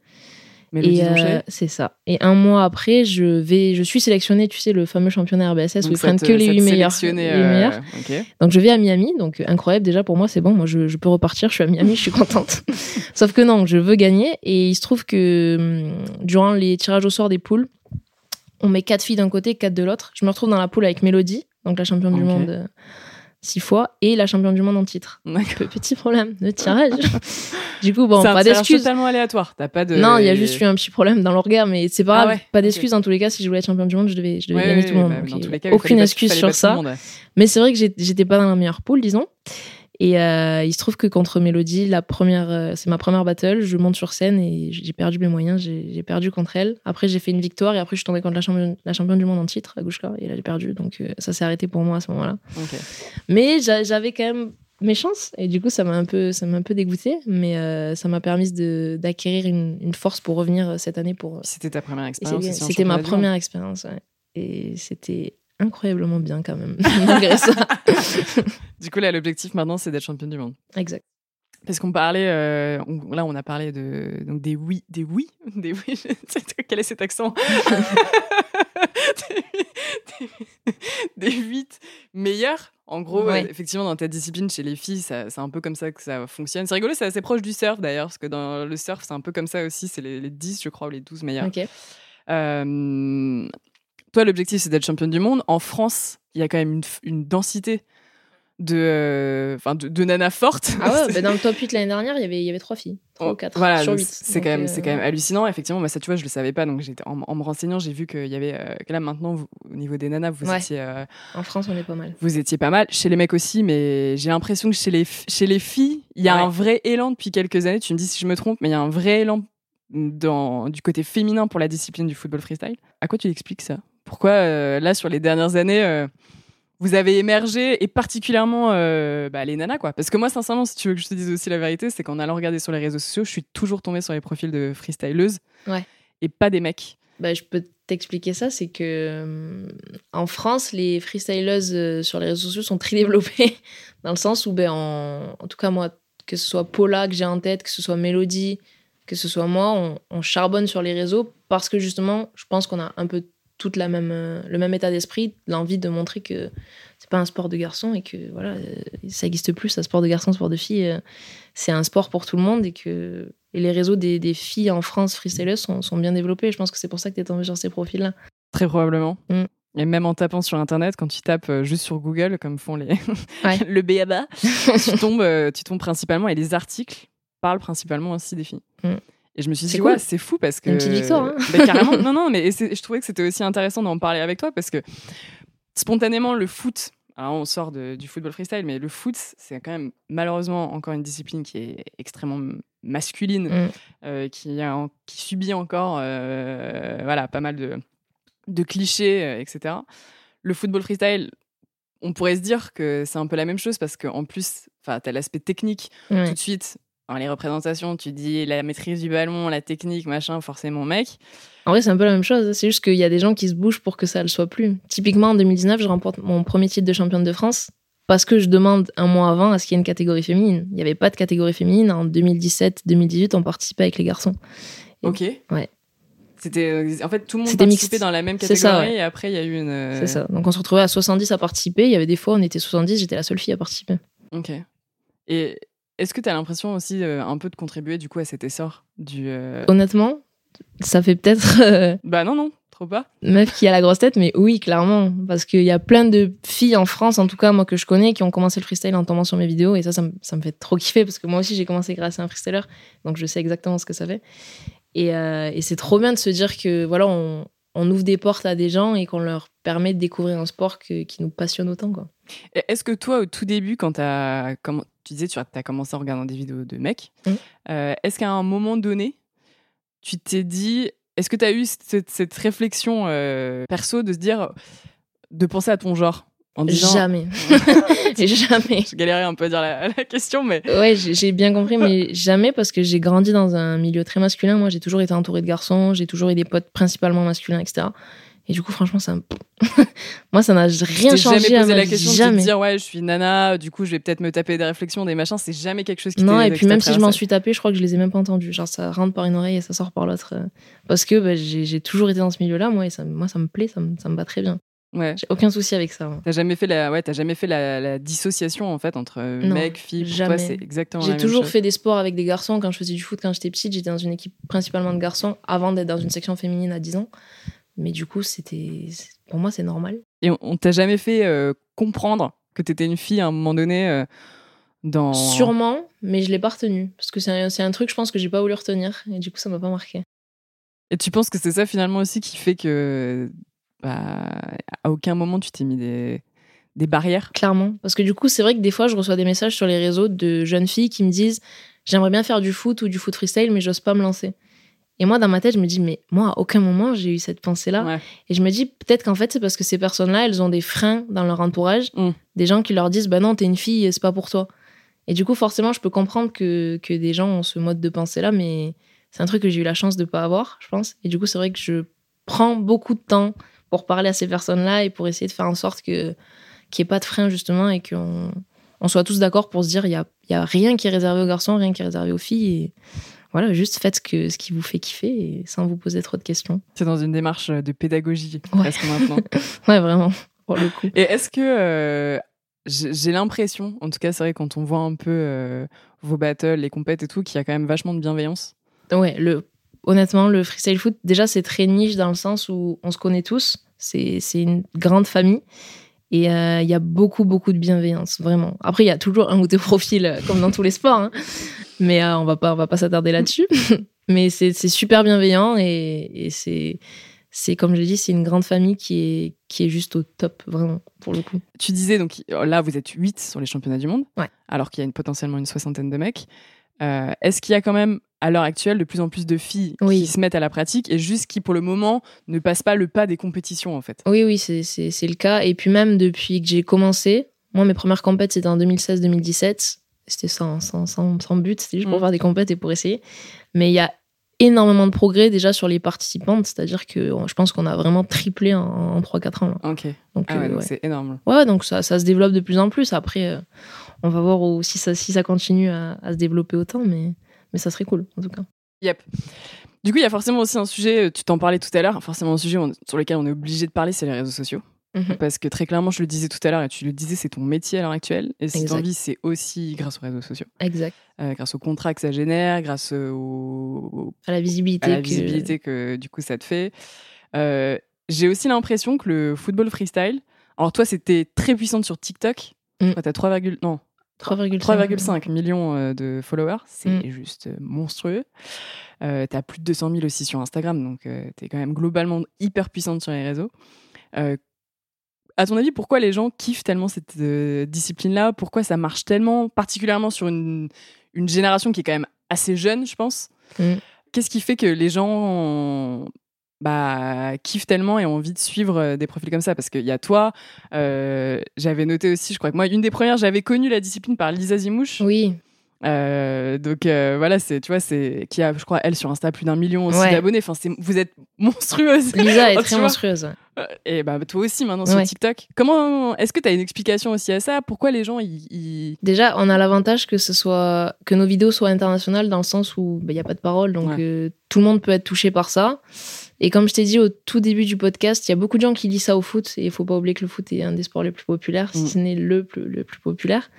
Le et euh, c'est ça. Et un mois après, je vais, je suis sélectionnée, tu sais, le fameux championnat RBSS où ils prennent que les huit meilleurs. les meilleurs. Ok. Donc je vais à Miami, donc euh, incroyable déjà pour moi, c'est bon, moi je, je peux repartir, je suis à Miami, je suis contente. Sauf que non, je veux gagner et il se trouve que hum, durant les tirages au sort des poules, on met quatre filles d'un côté, quatre de l'autre. Je me retrouve dans la poule avec Mélodie, donc la championne du monde euh, six fois, et la championne du monde en titre. Petit problème de tirage. du coup, bon, c'est pas tirage d'excuses. totalement aléatoire. T'as pas de. Non, il y a juste eu un petit problème dans l'orga, mais c'est pas Ah grave. ouais, Pas ok. d'excuses dans tous les cas. Si je voulais être championne du monde, je devais, je devais Ouais, gagner ouais, tout le monde. bah, donc, dans il y tous a les cas, il fallait aucune excuse sur ça. Mais c'est vrai que j'étais pas dans la meilleure poule, disons. Et euh, il se trouve que contre Mélodie, la première, euh, c'est ma première battle. Je monte sur scène et j'ai perdu mes moyens. J'ai perdu contre elle. Après, j'ai fait une victoire et après, je suis tombée contre la championne, la championne du monde en titre, Agushka. Et là, j'ai perdu. Donc, euh, ça s'est arrêté pour moi à ce moment-là. Mais j'a- j'avais quand même mes chances. Et du coup, ça m'a un peu, ça m'a un peu dégoûté. Mais ça m'a permis d'acquérir une, une force pour revenir cette année pour, C'était ta première expérience. C'était ma première expérience, ouais. Et c'était incroyablement bien quand même, malgré ça. Du coup, là, l'objectif maintenant, c'est d'être championne du monde. Exact. Parce qu'on parlait, euh, on- là, on a parlé de donc des oui, des oui, des oui. Quel est cet accent des, des, des huit meilleurs. En gros, Ouais. euh, effectivement, dans ta discipline, chez les filles, c'est un peu comme ça que ça fonctionne. C'est rigolo, c'est assez proche du surf d'ailleurs, parce que dans le surf, c'est un peu comme ça aussi. C'est les, les 10, je crois, ou les 12 meilleurs. Ok. Euh, toi, l'objectif, c'est d'être championne du monde. En France, il y a quand même une, densité de, euh, de, de nanas fortes. Ah ouais, bah dans le top 8 l'année dernière, il y avait, il y avait trois filles. Trois Oh, ou quatre Voilà, sur donc 8. c'est quand, même, c'est quand même hallucinant. Effectivement, moi, ça, tu vois, je le savais pas. Donc, en, en me renseignant, j'ai vu qu'il y avait. euh, que là, maintenant, vous- au niveau des nanas, vous, Ouais. étiez, euh, En France, on est pas mal. vous étiez pas mal. Chez les mecs aussi, mais j'ai l'impression que chez les, chez les filles, il y a Ouais. un vrai élan depuis quelques années. Tu me dis si je me trompe, mais il y a un vrai élan dans, du côté féminin pour la discipline du football freestyle. À quoi tu expliques ça? Pourquoi, euh, là, sur les dernières années, euh, vous avez émergé, et particulièrement euh, bah, les nanas, quoi Parce que moi, sincèrement, si tu veux que je te dise aussi la vérité, c'est qu'en allant regarder sur les réseaux sociaux, je suis toujours tombée sur les profils de freestyleuses Ouais. et pas des mecs. Bah, je peux t'expliquer ça, c'est que euh, en France, les freestyleuses euh, sur les réseaux sociaux sont très développées, dans le sens où, ben, en, en tout cas moi, que ce soit Paula que j'ai en tête, que ce soit Mélodie, que ce soit moi, on, on charbonne sur les réseaux parce que justement, je pense qu'on a un peu toute la même, euh, le même état d'esprit, l'envie de montrer que c'est pas un sport de garçon et que voilà, euh, ça existe plus, un sport de garçon, sport de fille, euh, c'est un sport pour tout le monde et que Et les réseaux des, des filles en France freestyleuses sont, sont bien développés. Je pense que c'est pour ça que tu es tombé sur ces profils-là. Très probablement. Mm. Et même en tapant sur Internet, quand tu tapes juste sur Google, comme font les Ouais. le BABA, tu tombes, tu tombes principalement, et les articles parlent principalement aussi des filles. Mm. Et je me suis dit, cool. ouais, c'est fou parce que. Une petite victoire, hein. Bah, carrément. non, non, mais je trouvais que c'était aussi intéressant d'en parler avec toi parce que spontanément, le foot, alors on sort de- du football freestyle, mais le foot, c'est quand même malheureusement encore une discipline qui est extrêmement masculine, Mm. euh, qui, a qui subit encore euh, voilà, pas mal de, de clichés, euh, etc. Le football freestyle, on pourrait se dire que c'est un peu la même chose parce qu'en plus, tu as l'aspect technique tout de suite. Dans les représentations, tu dis la maîtrise du ballon, la technique, machin, forcément, mec. En vrai, c'est un peu la même chose. C'est juste qu'il y a des gens qui se bougent pour que ça ne le soit plus. Typiquement, en 2019, je remporte mon premier titre de championne de France parce que je demande un mois avant à ce qu'il y ait une catégorie féminine. Il n'y avait pas de catégorie féminine. En 2017-2018, on participait avec les garçons. Et- Ok. Ouais. C'était euh, en fait tout le monde participait mixte. dans la même catégorie ça, ouais. et après il y a eu une. euh, C'est ça. Donc on se retrouvait à 70 à participer. Il y avait des fois, on était 70, j'étais la seule fille à participer. Ok. Et est-ce que tu as l'impression aussi euh, un peu de contribuer du coup à cet essor du. euh, Honnêtement, ça fait peut-être euh, Bah non non, trop pas. meuf qui a la grosse tête, mais oui, clairement. Parce qu'il y a plein de filles en France, en tout cas, moi que je connais, qui ont commencé le freestyle en tombant sur mes vidéos. Et ça, ça me, ça me fait trop kiffer parce que moi aussi, j'ai commencé grâce à un freestyler. Donc je sais exactement ce que ça fait. Et, et c'est trop bien de se dire que voilà, on, on ouvre des portes à des gens et qu'on leur permet de découvrir un sport que- qui nous passionne autant. Quoi. Est-ce que toi, au tout début, quand as, comme tu disais, tu as commencé en regardant des vidéos de mecs, euh, est-ce qu'à un moment donné, tu t'es dit, est-ce que tu as eu cette, cette réflexion euh, perso de se dire, de penser à ton genre en disant, Jamais. jamais. Je galérais un peu à dire la, la question, mais Ouais, j'ai j'ai bien compris, mais jamais parce que j'ai grandi dans un milieu très masculin. Moi, j'ai toujours été entourée de garçons, j'ai toujours eu des potes principalement masculins, etc. Et du coup, franchement, ça me... moi, ça n'a rien changé jamais posé la question de jamais. te dire, ouais, je suis nana, du coup, je vais peut-être me taper des réflexions, des machins. C'est jamais quelque chose qui Non, et puis même si je m'en suis tapé, je crois que je les ai même pas entendus. Genre, ça rentre par une oreille et ça sort par l'autre. Parce que bah, j'ai toujours été dans ce milieu-là, moi, et ça, moi, ça me plaît, ça me, ça me va très bien. Ouais. J'ai aucun souci avec ça. T'as jamais fait la, ouais, t'as jamais fait la, la dissociation en fait entre euh, Non, mec, fille. Pour jamais. c'est exactement J'ai toujours chose. fait des sports avec des garçons. Quand je faisais du foot, quand j'étais petite, j'étais dans une équipe principalement de garçons avant d'être dans une section féminine à 10 ans. Mais du coup, c'était, pour moi, c'est normal. Et on, on t'a jamais fait euh, comprendre que t'étais une fille à un moment donné euh, dans. Sûrement, mais je l'ai pas retenu. Parce que c'est un, un truc, je pense, que j'ai pas voulu retenir. Et du coup, ça m'a pas marqué. Et tu penses que c'est ça finalement aussi qui fait que, bah, à aucun moment tu t'es mis des, des barrières? Clairement. Parce que du coup, c'est vrai que des fois, je reçois des messages sur les réseaux de jeunes filles qui me disent J'aimerais bien faire du foot ou du foot freestyle, mais j'ose pas me lancer. Et moi, dans ma tête, je me dis Mais moi, à aucun moment, j'ai eu cette pensée-là. Ouais. Et je me dis peut-être qu'en fait, c'est parce que ces personnes-là, elles ont des freins dans leur entourage, Mm. des gens qui leur disent Bah non, t'es une fille, c'est pas pour toi. Et du coup, forcément, je peux comprendre que, que des gens ont ce mode de pensée-là, mais c'est un truc que j'ai eu la chance de pas avoir, je pense. Et du coup, c'est vrai que je prends beaucoup de temps pour parler à ces personnes-là et pour essayer de faire en sorte que qu'il n'y ait pas de frein, justement, et qu'on on soit tous d'accord pour se dire il y a, y a rien qui est réservé aux garçons, rien qui est réservé aux filles. Et voilà, juste faites ce, que, ce qui vous fait kiffer et sans vous poser trop de questions. C'est dans une démarche de pédagogie Ouais. presque maintenant. Ouais, vraiment, pour le coup. Et est-ce que euh, j'ai l'impression, en tout cas c'est vrai quand on voit un peu euh, vos battles, les compètes et tout, qu'il y a quand même vachement de bienveillance? Ouais, le, honnêtement, le freestyle foot, déjà, c'est très niche dans le sens où on se connaît tous. C'est une grande famille. Et euh, il y a beaucoup, beaucoup de bienveillance, vraiment. Après, il y a toujours un ou deux profils, euh, comme dans tous les sports. hein. Mais euh, on va pas, on va pas s'attarder là-dessus. Mais c'est c'est super bienveillant et, et c'est, c'est comme je l'ai dit, c'est une grande famille qui est, qui est juste au top, vraiment, pour le coup. Tu disais donc là vous êtes 8 sur les championnats du monde, Ouais. alors qu'il y a une, potentiellement une soixantaine de mecs. Euh, Est-ce qu'il y a quand même à l'heure actuelle de plus en plus de filles Oui. qui se mettent à la pratique et juste qui pour le moment ne passent pas le pas des compétitions en fait? Oui, oui, c'est- le cas. Et puis même depuis que j'ai commencé, moi, mes premières compètes, c'était en 2016-2017. C'était sans, sans, sans, sans but, c'était juste pour Mm. faire des compètes et pour essayer. Mais il y a énormément de progrès déjà sur les participantes, c'est-à-dire que je pense qu'on a vraiment triplé en, en 3-4 ans. là. Ok. Donc, Ah ouais, euh, donc ouais. c'est énorme. Ouais, donc ça, ça se développe de plus en plus. Après, euh, on va voir où- si, ça, si ça continue à, à se développer autant, mais, mais ça serait cool, en tout cas. Yep. Du coup, il y a forcément aussi un sujet, euh, tu t'en parlais tout à l'heure, forcément un sujet on- sur lequel on est obligé de parler, c'est les réseaux sociaux. Mhm. Parce que très clairement, je le disais tout à l'heure, et tu le disais, c'est ton métier à l'heure actuelle. Et t'en vis, c'est aussi grâce aux réseaux sociaux. Exact. Euh, grâce aux contrats que ça génère, grâce au, au- À la visibilité. à la que- visibilité que du coup ça te fait. Euh, J'ai aussi l'impression que le football freestyle. Alors toi, c'était très puissante sur TikTok. Mm. Toi, T'as 3, virgule- non, 3,5. 3,5 millions euh, de followers. C'est Mm. juste euh, monstrueux. Euh, T'as plus de 200 000 aussi sur Instagram, donc euh, t'es quand même globalement hyper puissante sur les réseaux. Euh, à ton avis, pourquoi les gens kiffent tellement cette euh, discipline-là? Pourquoi ça marche tellement, particulièrement sur une, une génération qui est quand même assez jeune, je pense? Mm. Qu'est-ce qui fait que les gens bah, kiffent tellement et ont envie de suivre euh, des profils comme ça Parce qu'il y a toi, euh, j'avais noté aussi, je crois que moi, une des premières, j'avais connu la discipline par Lisa Zimouche. Oui. Euh, donc euh, voilà, c'est tu vois, c'est qui a, je crois, elle sur Insta plus d'un million aussi Ouais. d'abonnés. Enfin, c'est vous êtes monstrueuse. Lisa est très monstrueuse. Et bah toi aussi maintenant sur. TikTok. Comment est-ce que tu as une explication aussi à ça? Pourquoi les gens ils, ils- Déjà, on a l'avantage que ce soit que nos vidéos soient internationales dans le sens où il n'y a pas de parole, donc Ouais. euh, tout le monde peut être touché par ça. Et comme je t'ai dit au tout début du podcast, il y a beaucoup de gens qui lisent ça au foot et il faut pas oublier que le foot est un des sports les plus populaires, Mm. si ce n'est le plus, le plus populaire.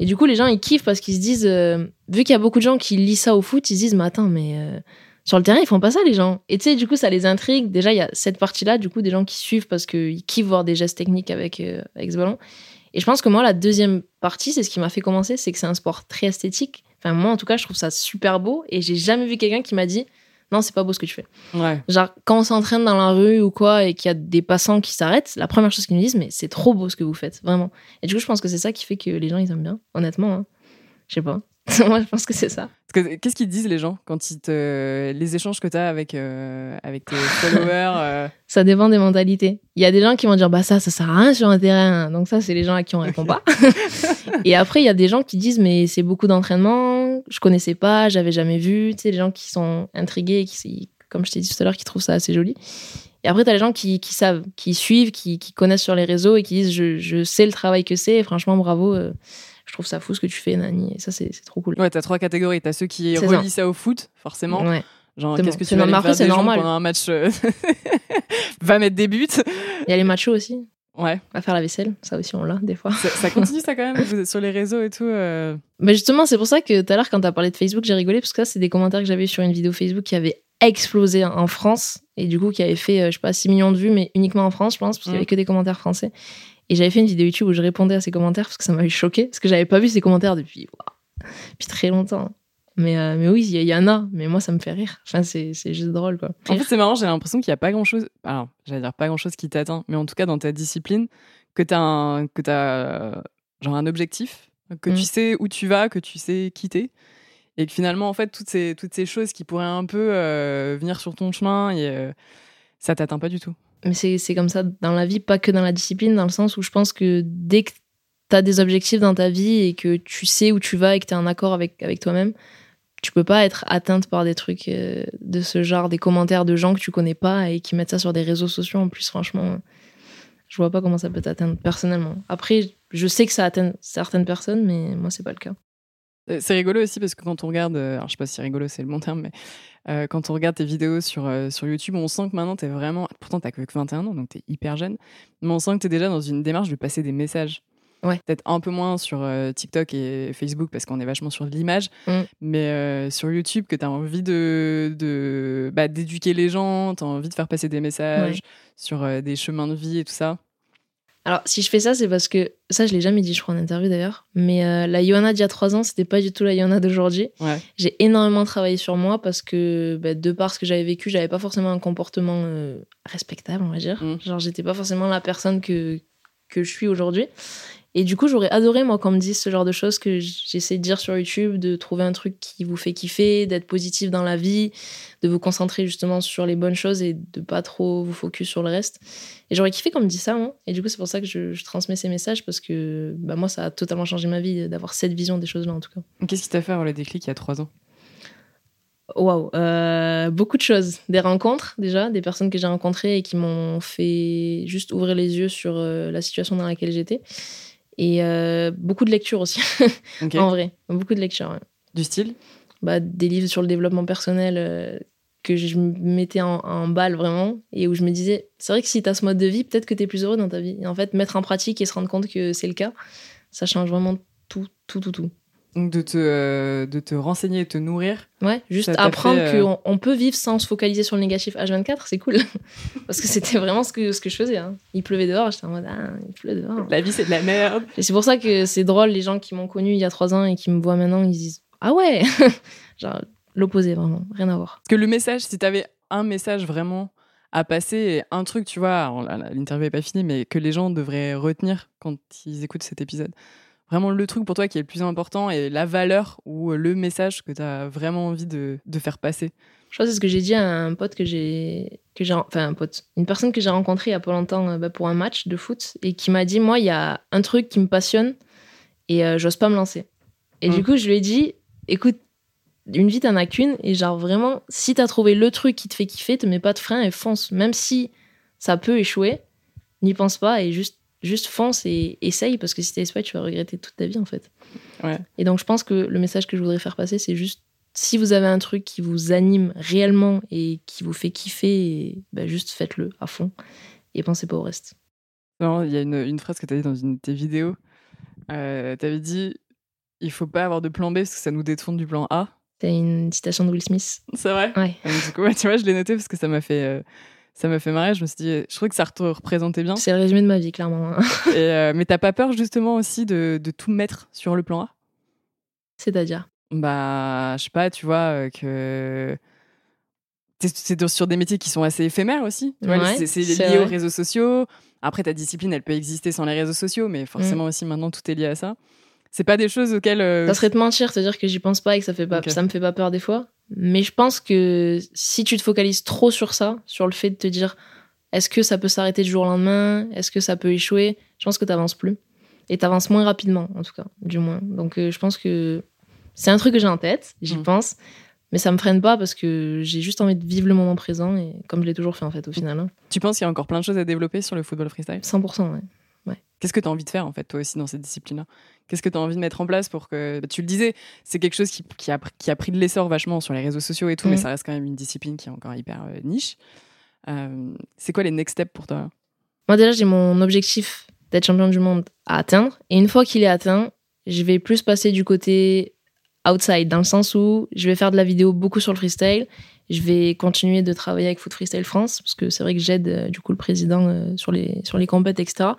Et du coup, les gens ils kiffent parce qu'ils se disent, euh, vu qu'il y a beaucoup de gens qui lisent ça au foot, ils se disent, mais attends, mais euh, sur le terrain ils font pas ça les gens. Et tu sais, du coup, ça les intrigue. Déjà, il y a cette partie-là, du coup, des gens qui suivent parce qu'ils kiffent voir des gestes techniques avec euh, avec ce ballon. Et je pense que moi, la deuxième partie, c'est ce qui m'a fait commencer, c'est que c'est un sport très esthétique. Enfin, moi, en tout cas, je trouve ça super beau et j'ai jamais vu quelqu'un qui m'a dit non, c'est pas beau ce que tu fais. Ouais. Genre, quand on s'entraîne dans la rue ou quoi et qu'il y a des passants qui s'arrêtent, la première chose qu'ils nous disent, mais c'est trop beau ce que vous faites, vraiment. Et du coup, je pense que c'est ça qui fait que les gens, ils aiment bien, honnêtement. hein. Je sais pas. moi, je pense que c'est ça. Qu'est-ce qu'ils disent les gens quand ils te les échanges que tu as avec euh, avec tes followers euh, Ça dépend des mentalités. Il y a des gens qui vont dire bah ça ça sert à rien sur un terrain. Donc ça c'est les gens à qui on répond pas. et après il y a des gens qui disent mais c'est beaucoup d'entraînement, je connaissais pas, j'avais jamais vu, tu sais les gens qui sont intrigués qui comme je t'ai dit tout à l'heure qui trouvent ça assez joli. Et après tu as les gens qui, qui savent, qui suivent, qui, qui connaissent sur les réseaux et qui disent je, je sais le travail que c'est et franchement bravo, euh, je trouve ça fou ce que tu fais Nani et ça c'est c'est trop cool. Ouais, t'as trois catégories. T'as ceux qui C'est ça. relient ça. au foot, forcément. Ouais. Genre, qu'est-ce bon. que C'est tu vas aller normal. faire Après, c'est des gens normal. pendant un match euh, Va mettre des buts? Il y a les machos aussi, Ouais. à faire la vaisselle, ça aussi on l'a des fois. Ça, ça continue ça quand même Vous êtes sur les réseaux et tout euh, Mais justement, c'est pour ça que tout à l'heure, quand tu as parlé de Facebook, j'ai rigolé parce que ça, c'est des commentaires que j'avais sur une vidéo Facebook qui avait explosé en France et du coup qui avait fait, euh, je sais pas, 6 millions de vues, mais uniquement en France, je pense, parce qu'il y Mm. avait que des commentaires français. Et j'avais fait une vidéo YouTube où je répondais à ces commentaires parce que ça m'avait choqué, parce que j'avais pas vu ces commentaires depuis, depuis très longtemps. Mais, euh, mais oui, il y, y en a, mais moi, ça me fait rire. Enfin, c'est juste drôle, quoi. En fait, c'est marrant, j'ai l'impression qu'il n'y a pas grand chose. Alors, j'allais dire pas grand chose qui t'atteint, mais en tout cas, dans ta discipline, que tu as, un, que t'as, euh, genre un objectif, que Mm. tu sais où tu vas, que tu sais quitter. Et que finalement, en fait, toutes ces, toutes ces choses qui pourraient un peu euh, venir sur ton chemin, et, euh, ça t'atteint pas du tout. Mais c'est c'est comme ça dans la vie, pas que dans la discipline, dans le sens où je pense que dès que tu as des objectifs dans ta vie et que tu sais où tu vas et que tu es en accord avec, avec toi-même, tu peux pas être atteinte par des trucs euh, de ce genre, des commentaires de gens que tu connais pas et qui mettent ça sur des réseaux sociaux. En plus, franchement, je vois pas comment ça peut t'atteindre personnellement. Après, je sais que ça atteint certaines personnes, mais moi, c'est pas le cas. Euh, C'est rigolo aussi parce que quand on regarde, euh, alors je sais pas si rigolo c'est le bon terme, mais quand on regarde tes vidéos sur, sur YouTube, on sent que maintenant t'es vraiment, pourtant t'as que 21 ans, donc t'es hyper jeune, mais on sent que t'es déjà dans une démarche de passer des messages. Ouais. Peut-être un peu moins sur euh, TikTok et Facebook parce qu'on est vachement sur l'image, Mm. mais euh, sur YouTube que t'as envie de, de bah, d'éduquer les gens, t'as envie de faire passer des messages Ouais. sur euh, des chemins de vie et tout ça. Alors, si je fais ça, c'est parce que ça, je l'ai jamais dit, je crois, en interview d'ailleurs. Mais la Johanna d'il y a trois ans, c'était pas du tout la Johanna d'aujourd'hui. Ouais. J'ai énormément travaillé sur moi parce que, bah, de par ce que j'avais vécu, j'avais pas forcément un comportement respectable, on va dire. Mm. Genre, j'étais pas forcément la personne que, que je suis aujourd'hui. Et du coup, j'aurais adoré, moi, qu'on me dise ce genre de choses que j'essaie de dire sur YouTube, de trouver un truc qui vous fait kiffer, d'être positif dans la vie, de vous concentrer justement sur les bonnes choses et de pas trop vous focus sur le reste. Et j'aurais kiffé qu'on me dise ça, moi. Et du coup, c'est pour ça que je, je transmets ces messages parce que bah, moi, ça a totalement changé ma vie d'avoir cette vision des choses-là, en tout cas. Qu'est-ce qui t'a fait avoir le déclic il y a trois ans? Waouh, euh, beaucoup de choses. Des rencontres déjà, des personnes que j'ai rencontrées et qui m'ont fait juste ouvrir les yeux sur euh, la situation dans laquelle j'étais. Et euh, beaucoup de lectures aussi, en vrai. Beaucoup de lectures. ouais. Du style? Bah, des livres sur le développement personnel euh, que je me mettais en, en balle vraiment et où je me disais, c'est vrai que si tu as ce mode de vie, peut-être que tu es plus heureux dans ta vie. Et en fait, mettre en pratique et se rendre compte que c'est le cas, ça change vraiment tout, tout, tout, tout. Donc de te, euh, de te renseigner et te nourrir. Ouais, juste apprendre euh, qu'on on peut vivre sans se focaliser sur le négatif H24, c'est cool. Parce que c'était vraiment ce que, ce que je faisais. hein. Il pleuvait dehors, j'étais en mode, ah, il pleut dehors. La vie, c'est de la merde. Et c'est pour ça que c'est drôle, les gens qui m'ont connu il y a trois ans et qui me voient maintenant, ils disent, ah ouais Genre, l'opposé, vraiment, rien à voir. Parce que le message, si t'avais un message vraiment à passer, et un truc, tu vois, l'interview n'est pas finie, mais que les gens devraient retenir quand ils écoutent cet épisode. Vraiment le truc pour toi qui est le plus important et la valeur ou le message que tu as vraiment envie de, de faire passer. Je crois que c'est ce que j'ai dit à un pote que j'ai, que j'ai, enfin un pote, une personne que j'ai rencontrée il y a pas longtemps euh, bah, pour un match de foot et qui m'a dit, moi, il y a un truc qui me passionne et euh, j'ose pas me lancer. Et Mm. du coup, je lui ai dit, écoute, une vie t'en as qu'une et genre vraiment, si t'as trouvé le truc qui te fait kiffer, te mets pas de frein et fonce, même si ça peut échouer, n'y pense pas et juste, juste fonce et essaye parce que si t'essayes pas, tu vas regretter toute ta vie en fait. Ouais. Et donc, je pense que le message que je voudrais faire passer, c'est juste si vous avez un truc qui vous anime réellement et qui vous fait kiffer, bah, juste faites-le à fond et pensez pas au reste. Non, Il y a une, une phrase que tu as dit dans une de tes vidéos. Euh, tu avais dit il faut pas avoir de plan B parce que ça nous détourne du plan A. C'est une citation de Will Smith. C'est vrai? Ouais. Et du coup, tu vois, je l'ai noté parce que ça m'a fait, euh, ça m'a fait marrer. Je me suis dit, je trouvais que ça représentait bien. C'est le résumé de ma vie, clairement. hein. Et, euh, mais t'as pas peur justement aussi de, de tout mettre sur le plan A? C'est-à-dire? Bah, je sais pas, tu vois, euh, que. C'est sur des métiers qui sont assez éphémères aussi. Ouais, c'est lié aux réseaux sociaux. Après, ta discipline, elle peut exister sans les réseaux sociaux, mais forcément Mm. aussi maintenant, tout est lié à ça. C'est pas des choses auxquelles. euh, Ça serait te mentir, te dire que j'y pense pas et que ça, fait pas, ça me fait pas peur des fois. Mais je pense que si tu te focalises trop sur ça, sur le fait de te dire est-ce que ça peut s'arrêter du jour au lendemain? Est-ce que ça peut échouer? Je pense que t'avances plus. Et t'avances moins rapidement, en tout cas, du moins. Donc euh, je pense que c'est un truc que j'ai en tête, j'y Mm. pense. Mais ça me freine pas parce que j'ai juste envie de vivre le moment présent et comme je l'ai toujours fait en fait au final. hein. Tu penses qu'il y a encore plein de choses à développer sur le football freestyle? 100%, ouais. Qu'est-ce que tu as envie de faire en fait toi aussi dans cette discipline-là? Qu'est-ce que tu as envie de mettre en place pour que bah, tu le disais, c'est quelque chose qui, qui a, qui a pris de l'essor vachement sur les réseaux sociaux et tout, Mm. mais ça reste quand même une discipline qui est encore hyper euh, niche. Euh, c'est quoi les next steps pour toi? Moi, déjà, j'ai mon objectif d'être champion du monde à atteindre. Et une fois qu'il est atteint, je vais plus passer du côté outside, dans le sens où je vais faire de la vidéo beaucoup sur le freestyle. Je vais continuer de travailler avec Foot Freestyle France, parce que c'est vrai que j'aide euh, du coup le président euh, sur les, sur les compètes, etc.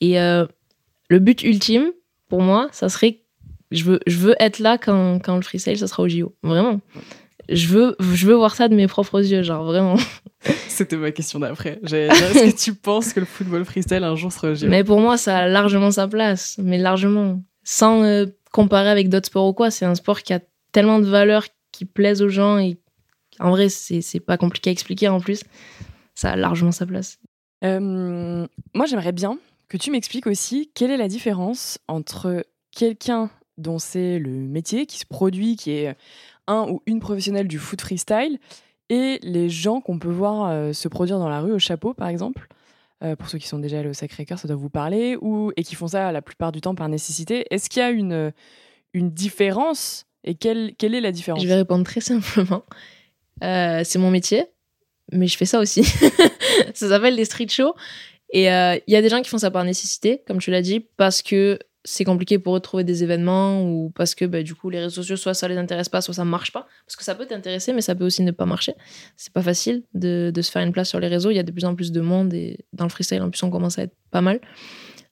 Et euh, le but ultime, pour moi, ça serait je veux, je veux être là quand, quand le freestyle, ça sera au JO. Vraiment. Je veux, je veux voir ça de mes propres yeux, genre vraiment. C'était ma question d'après. Est-ce que tu penses que le football freestyle un jour sera au JO Mais pour moi, ça a largement sa place, mais largement. Sans euh, comparer avec d'autres sports ou quoi, c'est un sport qui a tellement de valeurs qui plaisent aux gens et en vrai, c'est pas compliqué à expliquer en plus. Ça a largement sa place. Euh, moi, j'aimerais bien que tu m'expliques aussi quelle est la différence entre quelqu'un dont c'est le métier, qui se produit, qui est un ou une professionnelle du foot freestyle, et les gens qu'on peut voir euh, se produire dans la rue au chapeau, par exemple. Euh, pour ceux qui sont déjà allés au Sacré-Cœur, ça doit vous parler, ou, et qui font ça la plupart du temps par nécessité. Est-ce qu'il y a une, une différence Et quelle, quelle est la différence? Je vais répondre très simplement. Euh, c'est mon métier, mais je fais ça aussi. ça s'appelle les street shows. Et euh, il y a des gens qui font ça par nécessité, comme tu l'as dit, parce que c'est compliqué pour eux de trouver des événements ou parce que bah, du coup les réseaux sociaux, soit ça les intéresse pas, soit ça marche pas. Parce que ça peut t'intéresser, mais ça peut aussi ne pas marcher. C'est pas facile de, de se faire une place sur les réseaux. Il y a de plus en plus de monde et dans le freestyle, en plus, on commence à être pas mal.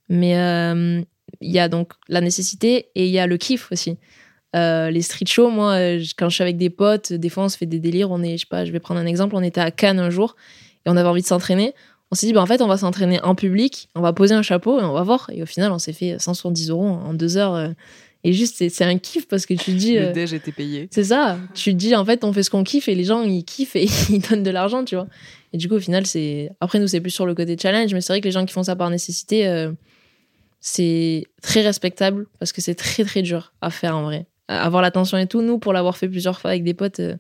Mais euh, il y a donc la nécessité et il y a le kiff aussi. Euh, les street shows, moi, euh, je- quand je suis avec des potes, des fois on se fait des délires. On est, je sais pas, je vais prendre un exemple. On était à Cannes un jour et on avait envie de s'entraîner. On s'est dit, bah, en fait, on va s'entraîner en public, on va poser un chapeau et on va voir. Et au final, on s'est fait 170 euros en deux heures. euh, et juste, c'est un kiff parce que tu te dis. Le déj était payé. c'est ça. Tu te dis, en fait, on fait ce qu'on kiffe et les gens, ils kiffent et ils donnent de l'argent, tu vois. Et du coup, au final, c'est. Après, nous, c'est plus sur le côté challenge, mais c'est vrai que les gens qui font ça par nécessité, euh, c'est très respectable parce que c'est très, très dur à faire en vrai. À- Avoir l'attention et tout. Nous, pour l'avoir fait plusieurs fois avec des potes, euh,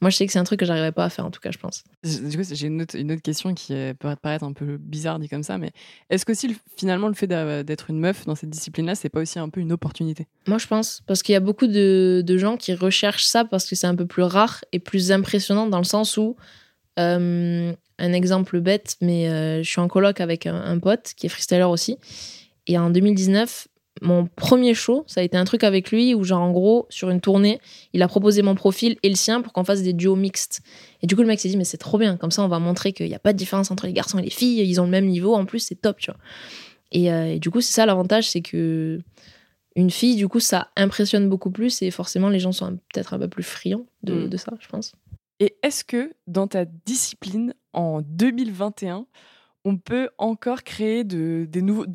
Moi, je sais que c'est un truc que j'arriverais pas à faire, en tout cas, je pense. Du coup, j'ai une autre, une autre question qui peut paraître un peu bizarre dit comme ça, mais est-ce que si finalement le fait d'être une meuf dans cette discipline-là, c'est pas aussi un peu une opportunité? Moi, je pense, parce qu'il y a beaucoup de, de, gens qui recherchent ça parce que c'est un peu plus rare et plus impressionnant dans le sens où, euh, un exemple bête, mais euh, je suis en coloc avec un, un pote qui est freestyler aussi, et en 2019, mon premier show, ça a été un truc avec lui où, genre, en gros, sur une tournée, il a proposé mon profil et le sien pour qu'on fasse des duos mixtes. Et du coup, le mec s'est dit, mais c'est trop bien, comme ça, on va montrer qu'il n'y a pas de différence entre les garçons et les filles, ils ont le même niveau, en plus, c'est top, tu vois. Et, euh, du coup, c'est ça l'avantage, c'est que une fille, du coup, ça impressionne beaucoup plus et forcément, les gens sont peut-être un peu plus friands de, mm. de ça, je pense. Et est-ce que dans ta discipline, en 2021, on peut encore créer de,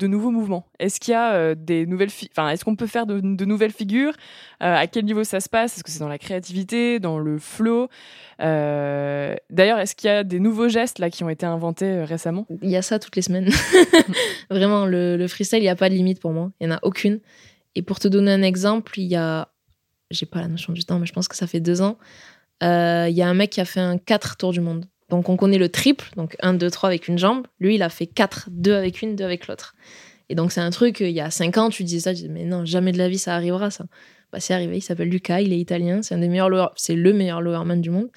nouveaux mouvements Est-ce qu'il y a euh, des nouvelles, enfin, est-ce qu'on peut faire de, nouvelles figures? Euh, À quel niveau ça se passe? Est-ce que c'est dans la créativité, dans le flow? Euh, D'ailleurs, est-ce qu'il y a des nouveaux gestes là qui ont été inventés récemment? Il y a ça toutes les semaines. Vraiment, le, freestyle, il n'y a pas de limite pour moi. Il n'y en a aucune. Et pour te donner un exemple, il y a, j'ai pas la notion du temps, mais je pense que ça fait deux ans. Il y a un mec qui a fait un 4 tours du monde. Donc on connaît le triple, donc 1, 2, 3 avec une jambe. Lui, il a fait 4, 2 avec une, 2 avec l'autre. Et donc c'est un truc, il y a 5 ans, tu disais ça, tu disais, mais non, jamais de la vie ça arrivera ça. Bah c'est arrivé, il s'appelle Lucas, il est italien, c'est un des meilleurs c'est le meilleur lowerman du monde.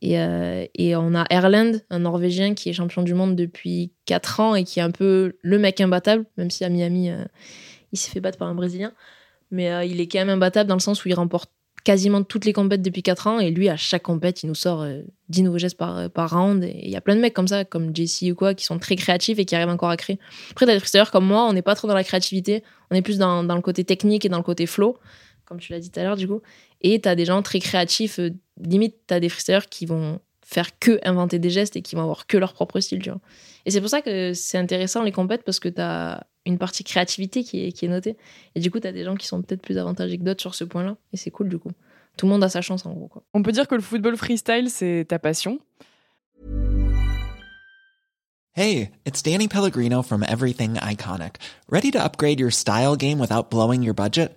Et, euh, et, on a Erland, un Norvégien qui est champion du monde depuis 4 ans et qui est un peu le mec imbattable, même si à Miami, euh, il s'est fait battre par un Brésilien. Mais euh, il est quand même imbattable dans le sens où il remporte quasiment toutes les compètes depuis 4 ans et lui à chaque compète il nous sort 10 euh, nouveaux gestes par, euh, par round et il y a plein de mecs comme ça comme JC ou quoi qui sont très créatifs et qui arrivent encore à créer. Après t'as des freestylers comme moi on n'est pas trop dans la créativité on est plus dans, dans, le côté technique et dans le côté flow comme tu l'as dit tout à l'heure du coup. Et t'as des gens très créatifs euh, limite t'as des freestylers qui vont faire que inventer des gestes et qui vont avoir que leur propre style tu vois et c'est pour ça que c'est intéressant les compètes parce que t'as une partie créativité qui est, qui est notée. Et du coup, tu as des gens qui sont peut-être plus avantagés que d'autres sur ce point-là. Et c'est cool, du coup. Tout le monde a sa chance, en gros. Quoi. On peut dire que le football freestyle, c'est ta passion. Hey, it's Danny Pellegrino from Everything Iconic. Ready to upgrade your style game without blowing your budget?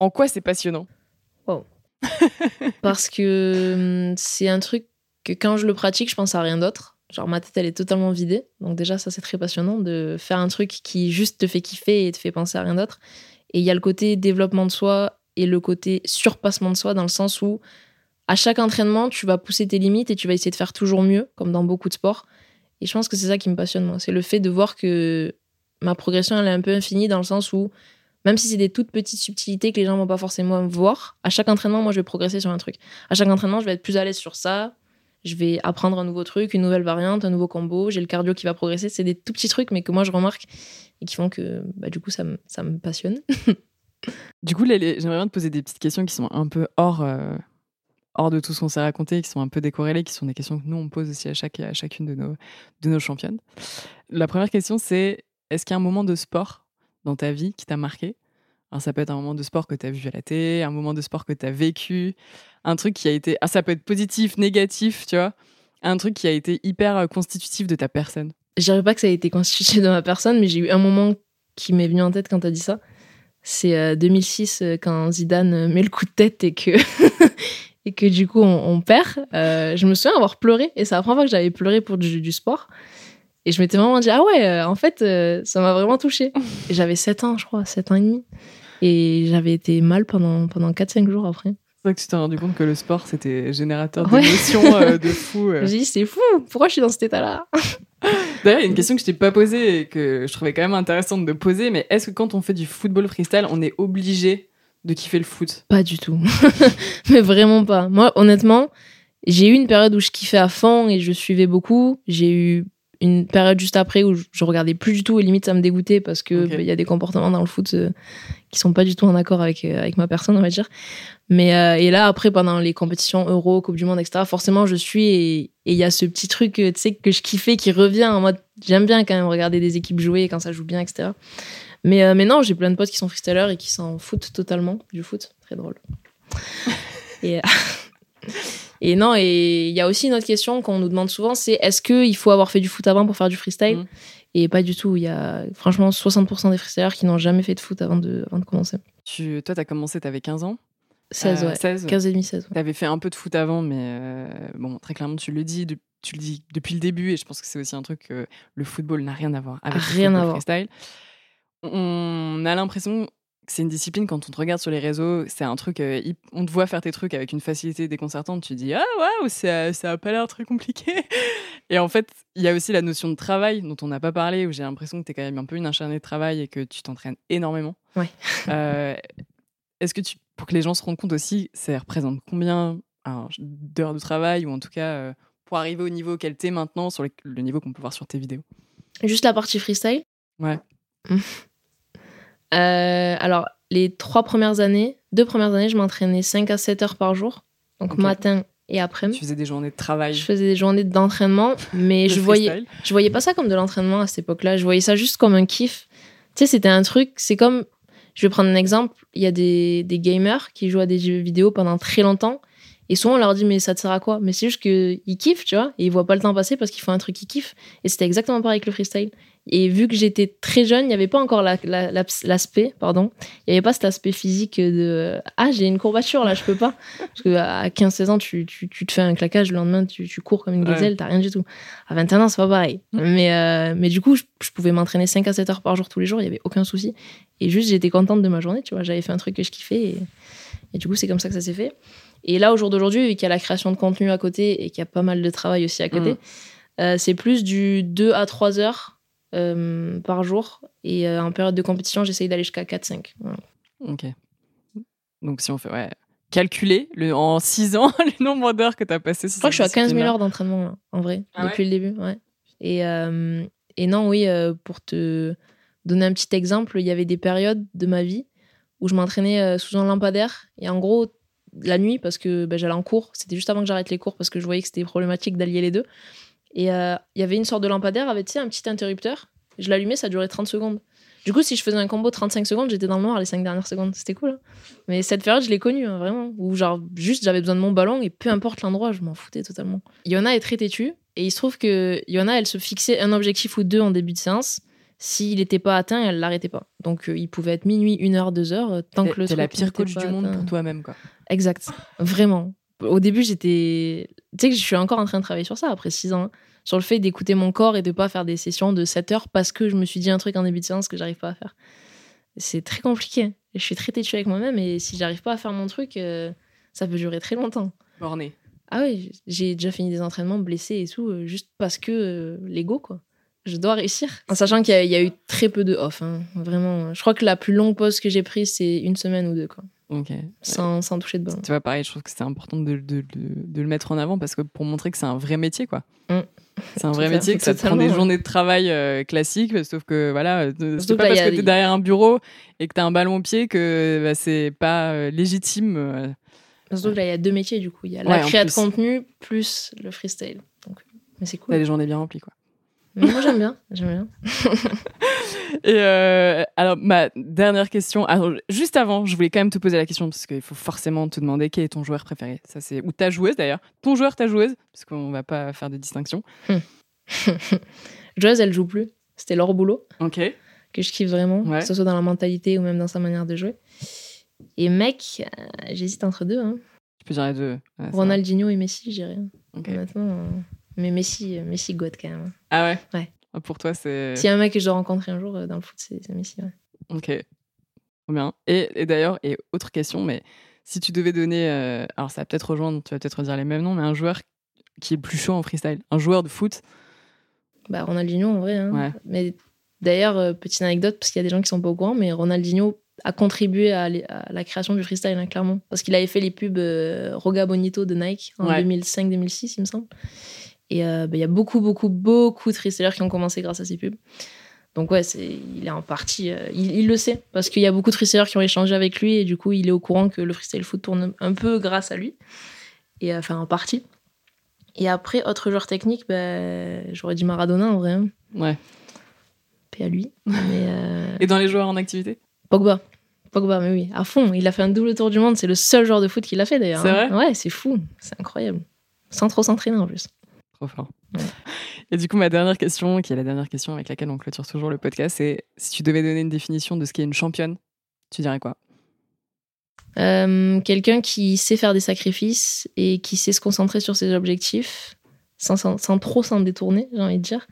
En quoi c'est passionnant? Oh. Parce que hum, c'est un truc que quand je le pratique, je pense à rien d'autre. Genre ma tête elle est totalement vidée. Donc déjà ça c'est très passionnant de faire un truc qui juste te fait kiffer et te fait penser à rien d'autre. Et il y a le côté développement de soi et le côté surpassement de soi dans le sens où à chaque entraînement tu vas pousser tes limites et tu vas essayer de faire toujours mieux comme dans beaucoup de sports. Et je pense que c'est ça qui me passionne moi. C'est le fait de voir que ma progression elle est un peu infinie dans le sens où même si c'est des toutes petites subtilités que les gens vont pas forcément voir, à chaque entraînement, moi, je vais progresser sur un truc. À chaque entraînement, je vais être plus à l'aise sur ça, je vais apprendre un nouveau truc, une nouvelle variante, un nouveau combo, j'ai le cardio qui va progresser. C'est des tout petits trucs, mais que moi je remarque et qui font que bah, du coup ça me, ça me passionne. du coup, j'aimerais bien te poser des petites questions qui sont un peu hors, euh, hors de tout ce qu'on s'est raconté, qui sont un peu décorrélées, qui sont des questions que nous on pose aussi à, chaque, à chacune de nos, de nos championnes. La première question, c'est est-ce qu'il y a un moment de sport dans ta vie qui t'a marqué? Ça peut être un moment de sport que tu as vu à la télé, un moment de sport que tu as vécu, un truc qui a été. Ah, ça peut être positif, négatif, tu vois. Un truc qui a été hyper euh, constitutif de ta personne. Je dirais pas que ça a été constitutif de ma personne, mais j'ai eu un moment qui m'est venu en tête quand tu as dit ça. C'est 2006 euh, euh, quand Zidane met le coup de tête et que. et que du coup on, perd. je me souviens avoir pleuré et c'est la première fois que j'avais pleuré pour du sport. Et je m'étais vraiment dit, ah ouais, en fait, ça m'a vraiment touché. J'avais 7 ans, je crois, 7 ans et demi. Et j'avais été mal pendant, pendant 4-5 jours après. C'est vrai que tu t'es rendu compte que le sport, c'était générateur d'émotions euh, de fou. Euh. J'ai dit, c'est fou, pourquoi je suis dans cet état-là? D'ailleurs, il y a une question que je t'ai pas posée et que je trouvais quand même intéressante de poser, mais est-ce que quand on fait du football freestyle, on est obligé de kiffer le foot? Pas du tout. mais vraiment pas. Moi, honnêtement, j'ai eu une période où je kiffais à fond et je suivais beaucoup. J'ai eu une période juste après où je, regardais plus du tout et limite ça me dégoûtait parce que bah, il y a des comportements dans le foot euh, qui sont pas du tout en accord avec, euh, avec ma personne, on va dire. Mais euh, et là après pendant les compétitions Euro, Coupe du Monde, etc. Forcément je suis et il y a ce petit truc tu sais que je kiffais qui revient en mode j'aime bien quand même regarder des équipes jouer quand ça joue bien, etc. Mais mais non j'ai plein de potes qui sont freestylers et qui s'en foutent totalement du foot, très drôle. et et non et il y a aussi une autre question qu'on nous demande souvent c'est est-ce que il faut avoir fait du foot avant pour faire du freestyle Mhm. Et pas du tout. Il y a franchement 60% des freestylers qui n'ont jamais fait de foot avant de, avant de commencer. Tu, toi, tu as commencé, tu avais 15 ans 16, Euh, ouais. 16 15 et demi, 16. ouais. Tu avais fait un peu de foot avant, mais euh, bon, très clairement, tu le dis, de- tu le dis depuis le début, et je pense que c'est aussi un truc que le football n'a rien à voir avec le Rien à football voir. freestyle. On a l'impression c'est une discipline, quand on te regarde sur les réseaux, c'est un truc, euh, on te voit faire tes trucs avec une facilité déconcertante, tu dis, ah waouh, ça, ça a pas l'air très compliqué. Et en fait, il y a aussi la notion de travail dont on n'a pas parlé, où j'ai l'impression que tu es quand même un peu une acharnée de travail et que tu t'entraînes énormément. Ouais. Euh, Est-ce que tu, pour que les gens se rendent compte aussi, ça représente combien d'heures de travail ou en tout cas euh, pour arriver au niveau auquel t'es maintenant, sur les- le niveau qu'on peut voir sur tes vidéos? Juste la partie freestyle? Ouais. Euh, alors, les trois premières années, deux premières années, je m'entraînais 5 à 7 heures par jour. Donc, matin et Tu après-midi. faisais des journées de travail. Je faisais des journées d'entraînement, mais je voyais, je voyais pas ça comme de l'entraînement à cette époque-là. Je voyais ça juste comme un kiff. Tu sais, c'était un truc, c'est comme, je vais prendre un exemple, il y a des, des gamers qui jouent à des jeux vidéo pendant très longtemps. Et souvent, on leur dit, mais ça te sert à quoi? Mais c'est juste qu'ils kiffent, tu vois, et ils voient pas le temps passer parce qu'ils font un truc qu'ils kiffent. Et c'était exactement pareil avec le freestyle. Et vu que j'étais très jeune, il n'y avait pas encore la- la- l'abs- l'aspect, pardon, il n'y avait pas cet aspect physique de Ah, j'ai une courbature là, je peux pas. Parce qu'à 15-16 ans, tu, tu, tu te fais un claquage, le lendemain, tu, tu cours comme une Ouais. gazelle, t'as rien du tout. À 21 ans, c'est pas pareil. Mais, euh, mais du coup, je, je pouvais m'entraîner 5 à 7 heures par jour tous les jours, il y avait aucun souci. Et juste, j'étais contente de ma journée, tu vois. J'avais fait un truc que je kiffais. Et, et du coup, c'est comme ça que ça s'est fait. Et là, au jour d'aujourd'hui, vu qu'il y a la création de contenu à côté et qu'il y a pas mal de travail aussi à côté, Mhm. euh, c'est plus du 2 à 3 heures euh, par jour. Et euh, en période de compétition, j'essaye d'aller jusqu'à 4-5. Voilà. Ok. Donc si on fait, ouais, calculer le, en 6 ans le nombre d'heures que tu as passé Je crois que je suis à cette 15 000 discipline-là. heures d'entraînement, en vrai, Ah depuis le début. Ouais. Et, euh, et non, oui, pour te donner un petit exemple, il y avait des périodes de ma vie où je m'entraînais sous un lampadaire. Et en gros, la nuit, parce que ben, j'allais en cours, c'était juste avant que j'arrête les cours, parce que je voyais que c'était problématique d'allier les deux. Et euh, il y avait une sorte de lampadaire avec un petit interrupteur. Je l'allumais, ça durait 30 secondes. Du coup, si je faisais un combo 35 secondes, j'étais dans le noir les 5 dernières secondes. C'était cool. hein. Mais cette période, je l'ai connue, hein, vraiment. Où, genre, juste, j'avais besoin de mon ballon et peu importe l'endroit, je m'en foutais totalement. Yona est très têtue et il se trouve que Yona, elle se fixait un objectif ou deux en début de séance. S'il n'était pas atteint, elle l'arrêtait pas. Donc, euh, il pouvait être minuit, une heure, deux heures, euh, tant que le T'es la pire coach du monde atteint. pour toi-même, quoi. Exact. Vraiment. Au début, j'étais. Tu sais que je suis encore en train de travailler sur ça après 6 ans. hein. Sur le fait d'écouter mon corps et de pas faire des sessions de 7 heures parce que je me suis dit un truc en début de séance que j'arrive pas à faire. C'est très compliqué. Je suis très têtue avec moi-même et si j'arrive pas à faire mon truc, euh, ça peut durer très longtemps. Borné. Ah oui, j'ai déjà fini des entraînements blessés et tout, euh, juste parce que euh, l'ego, quoi. Je dois réussir. En sachant qu'il y, a- il y a eu très peu de off, hein. vraiment. Je crois que la plus longue pause que j'ai prise, c'est une semaine ou deux, quoi. Sans, sans toucher de ballon. Tu vois, pareil, je trouve que c'est important de, de- de- de le mettre en avant parce que pour montrer que c'est un vrai métier, quoi. Mm. C'est un vrai métier, que ça te prend des ouais. journées de travail euh, classiques, sauf que voilà, euh, c'est pas parce que t'es derrière un bureau et que t'as un ballon au pied que bah, c'est pas euh, légitime. euh. Surtout que là, il y a deux métiers, du coup. Il y a Ouais, la en créa de contenu plus le freestyle. Donc, mais c'est T'as cool. des journées bien remplies, quoi. Mais moi, j'aime bien. J'aime bien. Et euh, alors, ma dernière question. Alors, juste avant, je voulais quand même te poser la question parce qu'il faut forcément te demander quel est ton joueur préféré. Ça, c'est ou ta joueuse d'ailleurs. Ton joueur, ta joueuse, parce qu'on va pas faire de distinction. Joyce, elle joue plus. C'était leur boulot, Ok. que je kiffe vraiment, Ouais. que ce soit dans la mentalité ou même dans sa manière de jouer. Et mec, euh, j'hésite entre deux. Hein. Tu peux dire les deux. Ouais. Ronaldinho et Messi, je dirais. Honnêtement. euh, Mais Messi, Messi God quand même. Ah ouais? Ouais. Ah, Pour toi, c'est. S'il y a un mec que je dois rencontrer un jour euh, dans le foot, c'est Messi. ouais. Ok. Bien. Et, et d'ailleurs, et autre question, mais si tu devais donner, euh, alors ça va peut-être rejoindre, tu vas peut-être redire les mêmes noms, mais un joueur qui est le plus chaud en freestyle, un joueur de foot? Bah, Ronaldinho, en vrai. hein. Ouais. Mais d'ailleurs, euh, petite anecdote, parce qu'il y a des gens qui sont pas au courant, mais Ronaldinho a contribué à, la création du freestyle, hein, clairement. Parce qu'il avait fait les pubs euh, Roga Bonito de Nike en Ouais. 2005-2006, il me semble. Et bah, il y a beaucoup, beaucoup, beaucoup de freestylers qui ont commencé grâce à ces pubs. Donc ouais, c'est, il est en partie, il, le sait parce qu'il y a beaucoup de freestylers qui ont échangé avec lui et du coup il est au courant que le freestyle foot tourne un peu grâce à lui et enfin en partie. Et après autre joueur technique, bah, j'aurais dit Maradona en vrai. Hein. Ouais. Paix à lui. Mais, Et dans les joueurs en activité? Pogba. Pogba, mais oui, à fond. Il a fait un double tour du monde. C'est le seul joueur de foot qui l'a fait d'ailleurs. C'est hein. vrai? Ouais, c'est fou. C'est incroyable. Sans trop s'entraîner en plus. Trop fort. Et du coup, ma dernière question, qui est la dernière question avec laquelle on clôture toujours le podcast, c'est si tu devais donner une définition de ce qu'est une championne, tu dirais quoi? Euh, Quelqu'un qui sait faire des sacrifices et qui sait se concentrer sur ses objectifs sans, sans trop s'en détourner, j'ai envie de dire,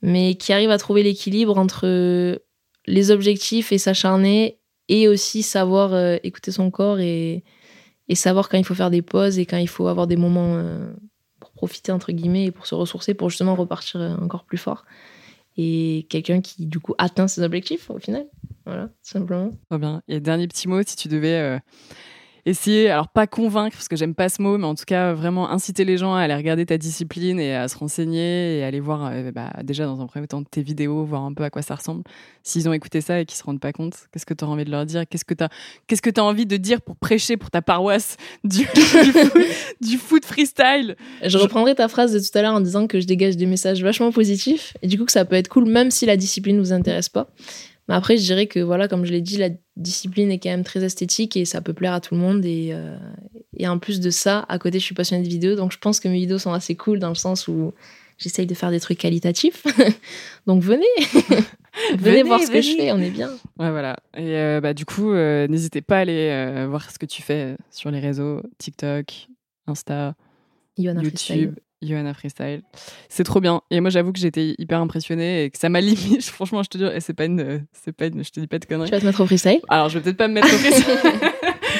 mais qui arrive à trouver l'équilibre entre les objectifs et s'acharner et aussi savoir euh, écouter son corps et, et, savoir quand il faut faire des pauses et quand il faut avoir des moments euh, profiter entre guillemets et pour se ressourcer pour justement repartir euh, encore plus fort. Et quelqu'un qui du coup atteint ses objectifs au final. Voilà simplement. Très bien. Et dernier petit mot si tu devais essayer, alors pas convaincre, parce que j'aime pas ce mot, mais en tout cas vraiment inciter les gens à aller regarder ta discipline et à se renseigner et aller voir euh, bah, déjà dans un premier temps tes vidéos, voir un peu à quoi ça ressemble. S'ils ont écouté ça et qu'ils se rendent pas compte, qu'est-ce que tu as envie de leur dire? Qu'est-ce que tu as, que envie de dire pour prêcher pour ta paroisse du, du, foot, freestyle? Je reprendrai ta phrase de tout à l'heure en disant que je dégage des messages vachement positifs et du coup que ça peut être cool même si la discipline vous intéresse pas. Mais après, je dirais que, voilà, comme je l'ai dit, la discipline est quand même très esthétique et ça peut plaire à tout le monde. Et, euh, et en plus de ça, à côté, je suis passionnée de vidéos. Donc, je pense que mes vidéos sont assez cool dans le sens où j'essaye de faire des trucs qualitatifs. donc, venez Venez, voir ce que je fais, on est bien. Ouais, voilà. Et euh, bah, du coup, euh, n'hésitez pas à aller voir ce que tu fais sur les réseaux TikTok, Insta, YouTube. Johanna Freestyle. C'est trop bien. Et moi, j'avoue que j'étais hyper impressionnée et que ça m'a limite. Franchement, je te dis, c'est pas une, c'est pas une, je te dis pas de conneries. Tu vas te mettre au freestyle? Alors, je vais peut-être pas me mettre au freestyle.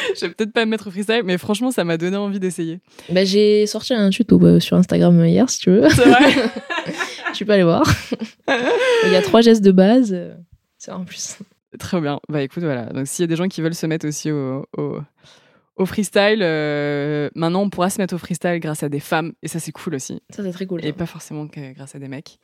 je vais peut-être pas me mettre au freestyle, mais franchement, ça m'a donné envie d'essayer. Bah, j'ai sorti un tuto euh, sur Instagram hier, si tu veux. C'est vrai. tu peux aller voir. Il y a trois gestes de base. Euh, c'est en plus. Très bien. Bah écoute, voilà. Donc s'il y a des gens qui veulent se mettre aussi au, au au freestyle. Euh, maintenant, on pourra se mettre au freestyle grâce à des femmes, et ça, c'est cool aussi. Ça, c'est très cool. Et pas forcément grâce à des mecs.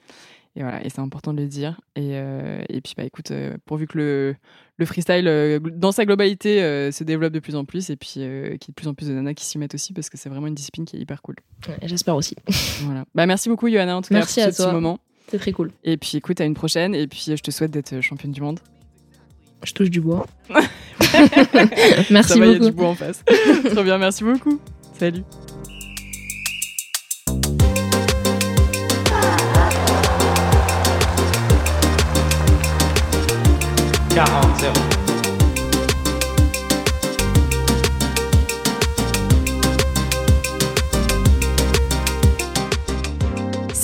Et voilà, et c'est important de le dire. Et, euh, et puis, bah, écoute, euh, pourvu que le, le freestyle, dans sa globalité, se développe de plus en plus, et puis qu'il y ait de plus en plus de nanas qui s'y mettent aussi, parce que c'est vraiment une discipline qui est hyper cool. J'espère aussi. voilà. Bah, merci beaucoup, Johanna, en tout cas, pour ce petit moment. C'est très cool. Et puis, écoute, à une prochaine, et puis je te souhaite d'être championne du monde. Je touche du bois. merci Ça va, beaucoup. Il y a du bois en face. Très bien, merci beaucoup. Salut.